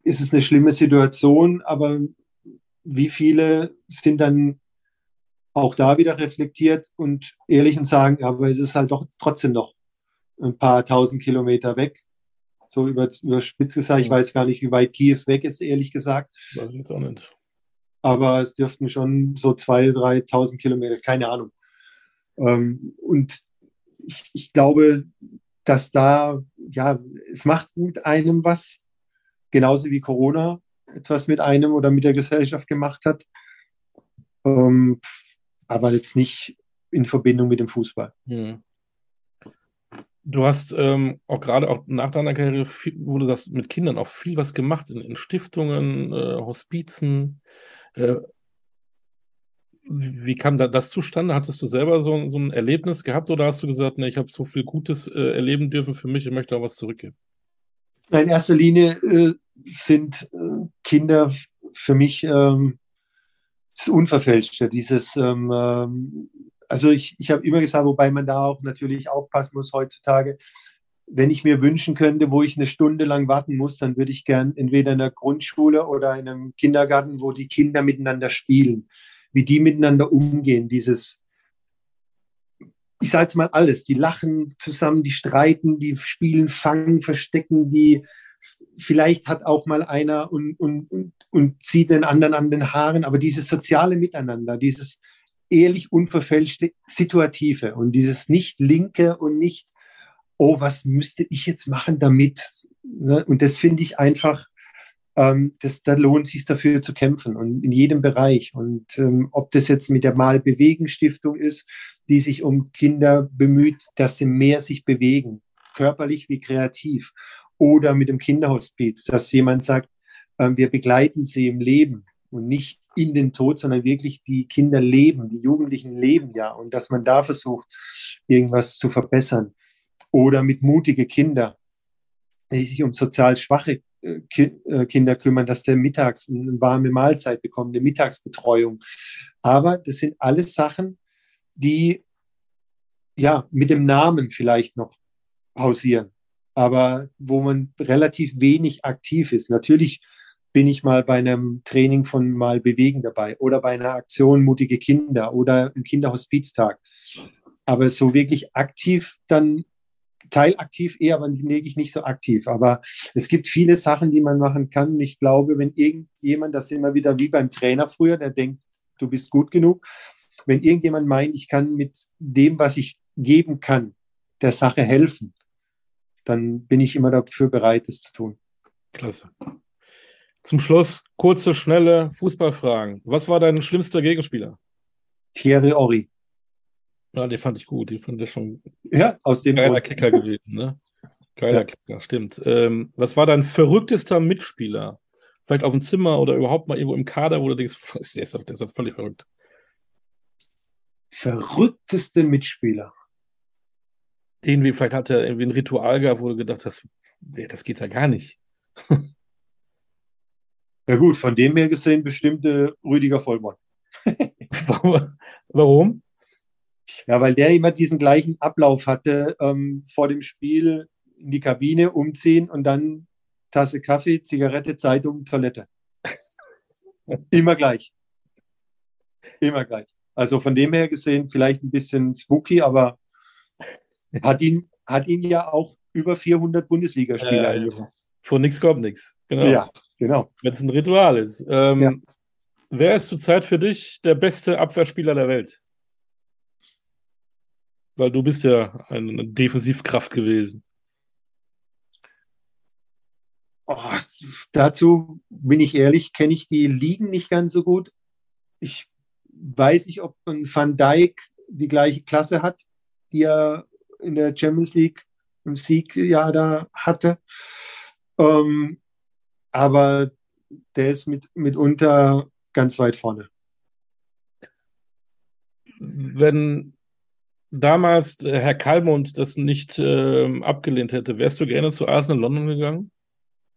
ist es eine schlimme Situation, aber wie viele sind dann auch da wieder reflektiert und ehrlich und sagen, aber es ist halt doch trotzdem noch ein paar tausend Kilometer weg. So über, überspitzt gesagt, ich weiß gar nicht, wie weit Kiew weg ist, ehrlich gesagt. Weiß ich jetzt auch nicht aber es dürften schon so 2.000, 3.000 Kilometer, keine Ahnung. Ähm, und ich, ich, glaube, dass da, ja, es macht mit einem was, genauso wie Corona etwas mit einem oder mit der Gesellschaft gemacht hat, ähm, aber jetzt nicht in Verbindung mit dem Fußball. Hm. Du hast ähm, auch gerade auch nach deiner Karriere, viel, wo du sagst, mit Kindern auch viel was gemacht in, in Stiftungen, äh, Hospizen. Äh, wie kam da das zustande? Hattest du selber so, so ein Erlebnis gehabt oder hast du gesagt, ne, ich habe so viel Gutes äh, erleben dürfen für mich, ich möchte auch was zurückgeben? In erster Linie äh, sind äh, Kinder für mich ähm, das Unverfälschte, dieses, ähm, ähm, also ich, ich habe immer gesagt, wobei man da auch natürlich aufpassen muss heutzutage, wenn ich mir wünschen könnte, wo ich eine Stunde lang warten muss, dann würde ich gern entweder in der Grundschule oder in einem Kindergarten, wo die Kinder miteinander spielen, wie die miteinander umgehen, dieses, ich sage jetzt mal alles, die lachen zusammen, die streiten, die spielen, fangen, verstecken, die, vielleicht hat auch mal einer und, und, und, und zieht den anderen an den Haaren, aber dieses soziale Miteinander, dieses ehrlich unverfälschte Situative und dieses nicht linke und nicht oh, was müsste ich jetzt machen damit? Ne? Und das finde ich einfach, ähm, das, da lohnt es sich dafür zu kämpfen und in jedem Bereich. Und ähm, ob das jetzt mit der Mal-Bewegen-Stiftung ist, die sich um Kinder bemüht, dass sie mehr sich bewegen, körperlich wie kreativ, oder mit dem Kinderhospiz, dass jemand sagt, äh, wir begleiten sie im Leben und nicht in den Tod, sondern wirklich die Kinder leben, die Jugendlichen leben ja und dass man da versucht, irgendwas zu verbessern oder mit mutige Kinder, die sich um sozial schwache äh, äh, Kinder kümmern, dass der mittags eine warme Mahlzeit bekommt, eine Mittagsbetreuung. Aber das sind alles Sachen, die ja mit dem Namen vielleicht noch hausieren, aber wo man relativ wenig aktiv ist. Natürlich bin ich mal bei einem Training von mal Bewegen dabei oder bei einer Aktion Mutige Kinder oder im Kinderhospiztag. Aber so wirklich aktiv dann teilaktiv eher, aber wirklich nicht so aktiv. Aber es gibt viele Sachen, die man machen kann. Und ich glaube, wenn irgendjemand, das immer wieder wie beim Trainer früher, der denkt, du bist gut genug, wenn irgendjemand meint, ich kann mit dem, was ich geben kann, der Sache helfen, dann bin ich immer dafür bereit, es zu tun. Klasse. Zum Schluss kurze, schnelle Fußballfragen. Was war dein schlimmster Gegenspieler? Thierry Ori. Ja, den fand ich gut. Den fand ich schon. Ja, aus dem Geiler Grund. Kicker gewesen, ne? Geiler ja. Kicker, stimmt. Ähm, was war dein verrücktester Mitspieler? Vielleicht auf dem Zimmer oder überhaupt mal irgendwo im Kader, wo du denkst, der ist, der ist völlig verrückt. Verrückteste Mitspieler. Irgendwie, vielleicht hat er irgendwie ein Ritual gehabt, wo du gedacht hast, das geht ja gar nicht. ja gut, von dem her gesehen bestimmte Rüdiger Vollmann. Warum? Ja, weil der immer diesen gleichen Ablauf hatte, ähm, vor dem Spiel in die Kabine umziehen und dann Tasse Kaffee, Zigarette, Zeitung, Toilette. immer gleich. Immer gleich. Also von dem her gesehen vielleicht ein bisschen spooky, aber hat ihn, hat ihn ja auch über 400 Bundesligaspieler. Äh, von nichts kommt nichts. Genau. Ja, genau. Wenn es ein Ritual ist. Ähm, ja. Wer ist zurzeit für dich der beste Abwehrspieler der Welt? Weil du bist ja eine Defensivkraft gewesen. Oh, dazu bin ich ehrlich, kenne ich die Ligen nicht ganz so gut. Ich weiß nicht, ob ein Van Dijk die gleiche Klasse hat, die er in der Champions League im Siegjahr da hatte. Ähm, aber der ist mit, mitunter ganz weit vorne. Wenn damals Herr Kalmund das nicht äh, abgelehnt hätte, wärst du gerne zu Arsenal London gegangen?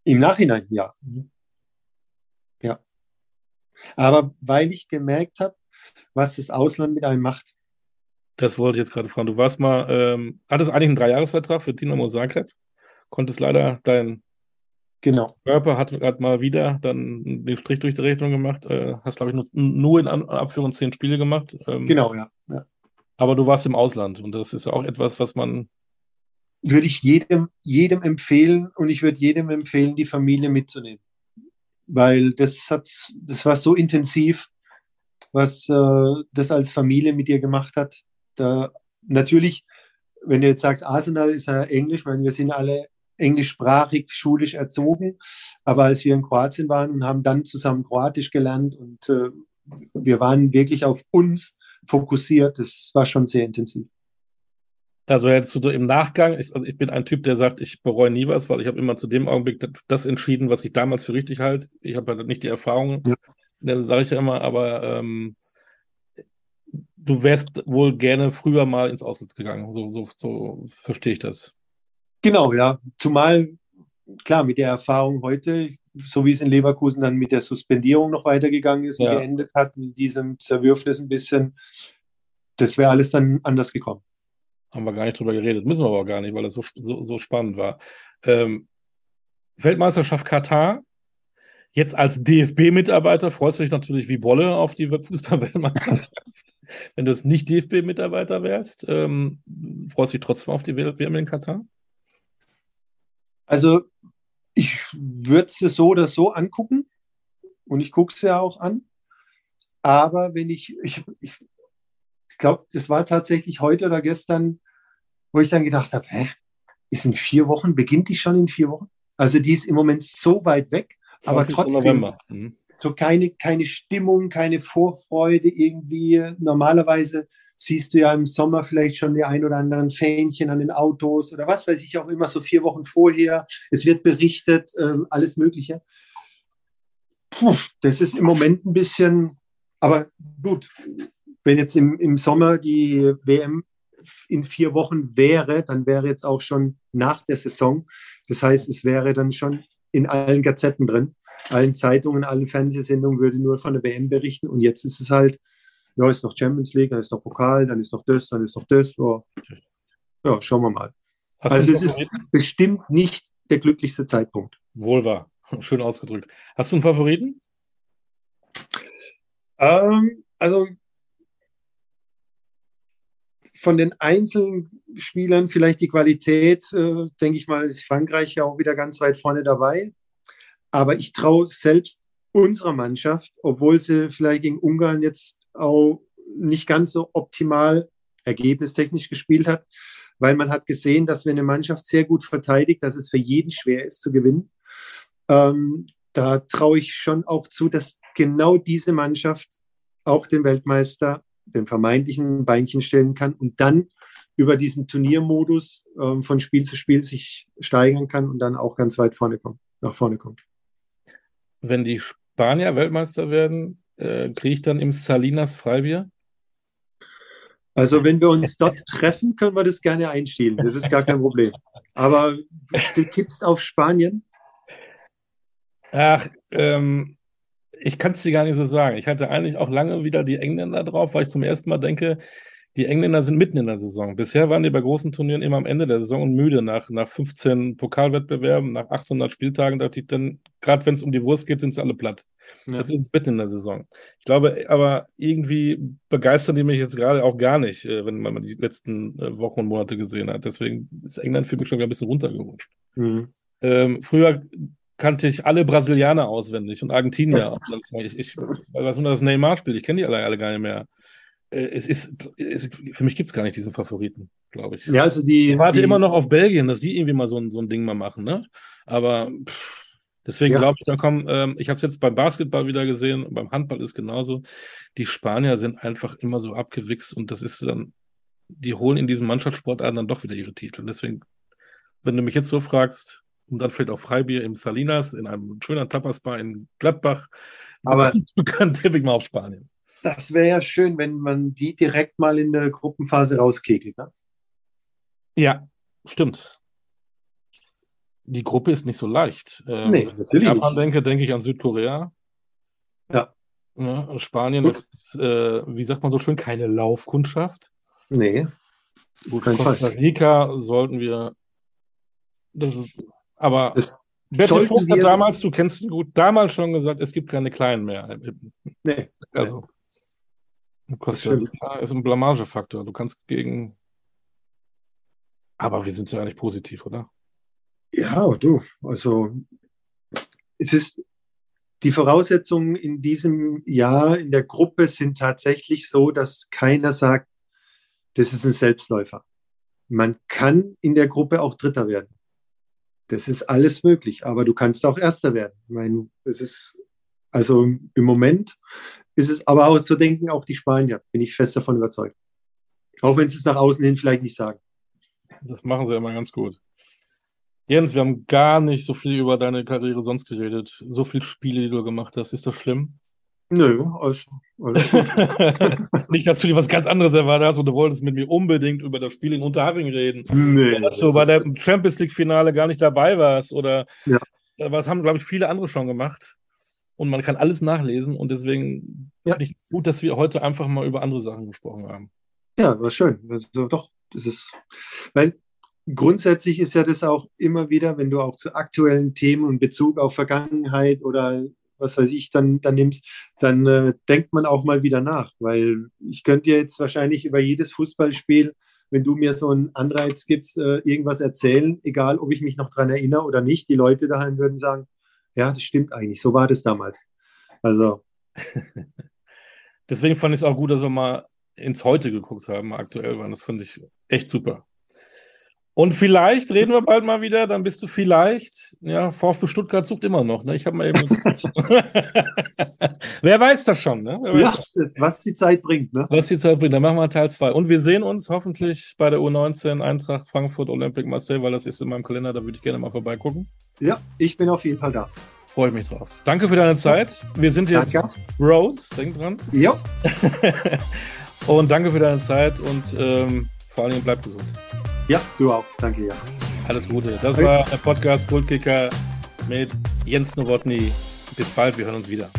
Im Nachhinein, ja. Mhm. Ja. Aber weil ich gemerkt habe, was das Ausland mit einem macht. Das wollte ich jetzt gerade fragen. Du warst mal, ähm, hattest eigentlich einen Dreijahresvertrag für Dinamo Zagreb, konntest leider dein genau. Körper hat, hat mal wieder dann den Strich durch die Rechnung gemacht, äh, hast glaube ich nur, nur in Abführung zehn Spiele gemacht. Ähm, genau, ja. ja. Aber du warst im Ausland und das ist auch etwas, was man. Würde ich jedem, jedem empfehlen und ich würde jedem empfehlen, die Familie mitzunehmen. Weil das hat, das war so intensiv, was äh, das als Familie mit dir gemacht hat. Da, natürlich, wenn du jetzt sagst, Arsenal ist ja Englisch, weil wir sind alle englischsprachig, schulisch erzogen. Aber als wir in Kroatien waren und haben dann zusammen Kroatisch gelernt und äh, wir waren wirklich auf uns fokussiert. Das war schon sehr intensiv. Also jetzt du im Nachgang, ich, also ich bin ein Typ, der sagt, ich bereue nie was, weil ich habe immer zu dem Augenblick das entschieden, was ich damals für richtig halte. Ich habe halt nicht die Erfahrung, ja. sage ich ja immer, aber ähm, du wärst wohl gerne früher mal ins Ausland gegangen. So, so, so verstehe ich das. Genau, ja. Zumal, klar, mit der Erfahrung heute, so wie es in Leverkusen dann mit der Suspendierung noch weitergegangen ist ja. und geendet hat, mit diesem Zerwürfnis ein bisschen, das wäre alles dann anders gekommen. Haben wir gar nicht drüber geredet, müssen wir aber auch gar nicht, weil das so, so, so spannend war. Ähm, Weltmeisterschaft Katar, jetzt als DFB-Mitarbeiter freust du dich natürlich wie Bolle auf die Fußball-Weltmeisterschaft. Wenn du jetzt nicht DFB-Mitarbeiter wärst, ähm, freust du dich trotzdem auf die WM in Katar? Also ich würde es so oder so angucken und ich gucke es ja auch an. Aber wenn ich, ich, ich, ich glaube, das war tatsächlich heute oder gestern, wo ich dann gedacht habe, hä, ist in vier Wochen, beginnt die schon in vier Wochen? Also die ist im Moment so weit weg, aber trotzdem mhm. so keine, keine Stimmung, keine Vorfreude irgendwie. Normalerweise siehst du ja im Sommer vielleicht schon die ein oder anderen Fähnchen an den Autos oder was weiß ich auch immer, so vier Wochen vorher. Es wird berichtet, äh, alles Mögliche. Puh, das ist im Moment ein bisschen, aber gut, wenn jetzt im, im Sommer die WM in vier Wochen wäre, dann wäre jetzt auch schon nach der Saison. Das heißt, es wäre dann schon in allen Gazetten drin, allen Zeitungen, allen Fernsehsendungen würde nur von der WM berichten. Und jetzt ist es halt, ja, ist noch Champions League, dann ist noch Pokal, dann ist noch das, dann ist noch das. Ja, ja schauen wir mal. Hast also es ist bestimmt nicht der glücklichste Zeitpunkt. Wohl wahr. Schön ausgedrückt. Hast du einen Favoriten? Ähm, also von den einzelnen Spielern vielleicht die Qualität, äh, denke ich mal, ist Frankreich ja auch wieder ganz weit vorne dabei. Aber ich traue selbst unserer Mannschaft, obwohl sie vielleicht gegen Ungarn jetzt auch nicht ganz so optimal ergebnistechnisch gespielt hat, weil man hat gesehen, dass wenn eine Mannschaft sehr gut verteidigt, dass es für jeden schwer ist zu gewinnen. Ähm, da traue ich schon auch zu, dass genau diese Mannschaft auch den Weltmeister, den vermeintlichen Beinchen stellen kann und dann über diesen Turniermodus ähm, von Spiel zu Spiel sich steigern kann und dann auch ganz weit vorne kommt, nach vorne kommt. Wenn die Spanier Weltmeister werden, äh, kriege ich dann im Salinas Freibier? Also wenn wir uns dort treffen, können wir das gerne einstellen. Das ist gar kein Problem. Aber du tippst auf Spanien? Ach, ähm, ich kann es dir gar nicht so sagen. Ich hatte eigentlich auch lange wieder die Engländer drauf, weil ich zum ersten Mal denke, die Engländer sind mitten in der Saison. Bisher waren die bei großen Turnieren immer am Ende der Saison und müde nach, nach 15 Pokalwettbewerben, nach 800 Spieltagen. Da dann, gerade wenn es um die Wurst geht, sind sie alle platt. Ja. Jetzt ist es mitten in der Saison. Ich glaube, aber irgendwie begeistern die mich jetzt gerade auch gar nicht, äh, wenn man die letzten äh, Wochen und Monate gesehen hat. Deswegen ist England für mich schon wieder ein bisschen runtergerutscht. Mhm. Ähm, früher kannte ich alle Brasilianer auswendig und Argentinier. Ich, ich, was nur das Neymar-Spiel, ich kenne die alle, alle gar nicht mehr. Äh, es ist, es, für mich gibt es gar nicht diesen Favoriten, glaube ich. Ja, also die. Ich warte die, immer noch auf Belgien, dass die irgendwie mal so ein, so ein Ding mal machen, ne? Aber pff, deswegen ja. glaube ich, da kommen, ähm, ich habe es jetzt beim Basketball wieder gesehen, beim Handball ist genauso. Die Spanier sind einfach immer so abgewichst und das ist dann, die holen in diesen Mannschaftssportarten dann doch wieder ihre Titel. Deswegen, wenn du mich jetzt so fragst, und dann vielleicht auch Freibier im Salinas, in einem schönen Tapasbar in Gladbach, aber bekannt, tippe ich mal auf Spanien. Das wäre ja schön, wenn man die direkt mal in der Gruppenphase rauskegelt. Ne? Ja, stimmt. Die Gruppe ist nicht so leicht. Ähm, nee, natürlich. Wenn ich denke, denke ich an Südkorea. Ja. ja Spanien Gut. ist, äh, wie sagt man so schön, keine Laufkundschaft. Nee. Gut, Costa Rica sollten wir. Das ist, aber das Bertel Vogt hat damals, du kennst ihn gut, damals schon gesagt, es gibt keine Kleinen mehr. Nee. Also, Costa Rica ist ein Blamagefaktor. Du kannst gegen. Aber wir sind ja eigentlich positiv, oder? Ja, du. Also, es ist. Die Voraussetzungen in diesem Jahr in der Gruppe sind tatsächlich so, dass keiner sagt, das ist ein Selbstläufer. Man kann in der Gruppe auch Dritter werden. Das ist alles möglich, aber du kannst auch Erster werden. Ich meine, das ist also im Moment ist es aber auch zu denken, auch die Spanier, bin ich fest davon überzeugt. Auch wenn sie es nach außen hin vielleicht nicht sagen. Das machen sie immer ganz gut. Jens, wir haben gar nicht so viel über deine Karriere sonst geredet. So viele Spiele, die du gemacht hast. Ist das schlimm? Nö, alles, alles nicht, dass du dir was ganz anderes erwartet hast und du wolltest mit mir unbedingt über das Spiel in Unterhaching reden. Nee. Oder dass du bei der Champions League-Finale gar nicht dabei warst. Oder ja. was haben, glaube ich, viele andere schon gemacht und man kann alles nachlesen und deswegen ja. finde ich es gut, dass wir heute einfach mal über andere Sachen gesprochen haben. Ja, war schön. Also doch, das ist, weil grundsätzlich ist ja das auch immer wieder, wenn du auch zu aktuellen Themen und Bezug auf Vergangenheit oder was weiß ich dann, dann nimmst, dann äh, denkt man auch mal wieder nach, weil ich könnte dir jetzt wahrscheinlich über jedes Fußballspiel, wenn du mir so einen Anreiz gibst, äh, irgendwas erzählen, egal ob ich mich noch daran erinnere oder nicht. Die Leute daheim würden sagen, ja, das stimmt eigentlich. So war das damals. Also. Deswegen fand ich es auch gut, dass wir mal ins Heute geguckt haben, aktuell waren. Das fand ich echt super. Und vielleicht reden wir bald mal wieder, dann bist du vielleicht, ja, VfB Stuttgart sucht immer noch, ne? Ich habe mal eben. Wer weiß das schon, ne? ja, das? was die Zeit bringt, ne? Was die Zeit bringt, dann machen wir Teil 2. Und wir sehen uns hoffentlich bei der U19 Eintracht Frankfurt Olympic Marseille, weil das ist in meinem Kalender, da würde ich gerne mal vorbeigucken. Ja, ich bin auf jeden Fall da. Freue ich mich drauf. Danke für deine Zeit. Wir sind jetzt danke. Rose, denk dran. Ja. und danke für deine Zeit und ähm, vor allem bleib gesund. Ja, du auch. Danke, ja. Alles Gute. Das war der Podcast Goldkicker mit Jens Nowotny. Bis bald, wir hören uns wieder.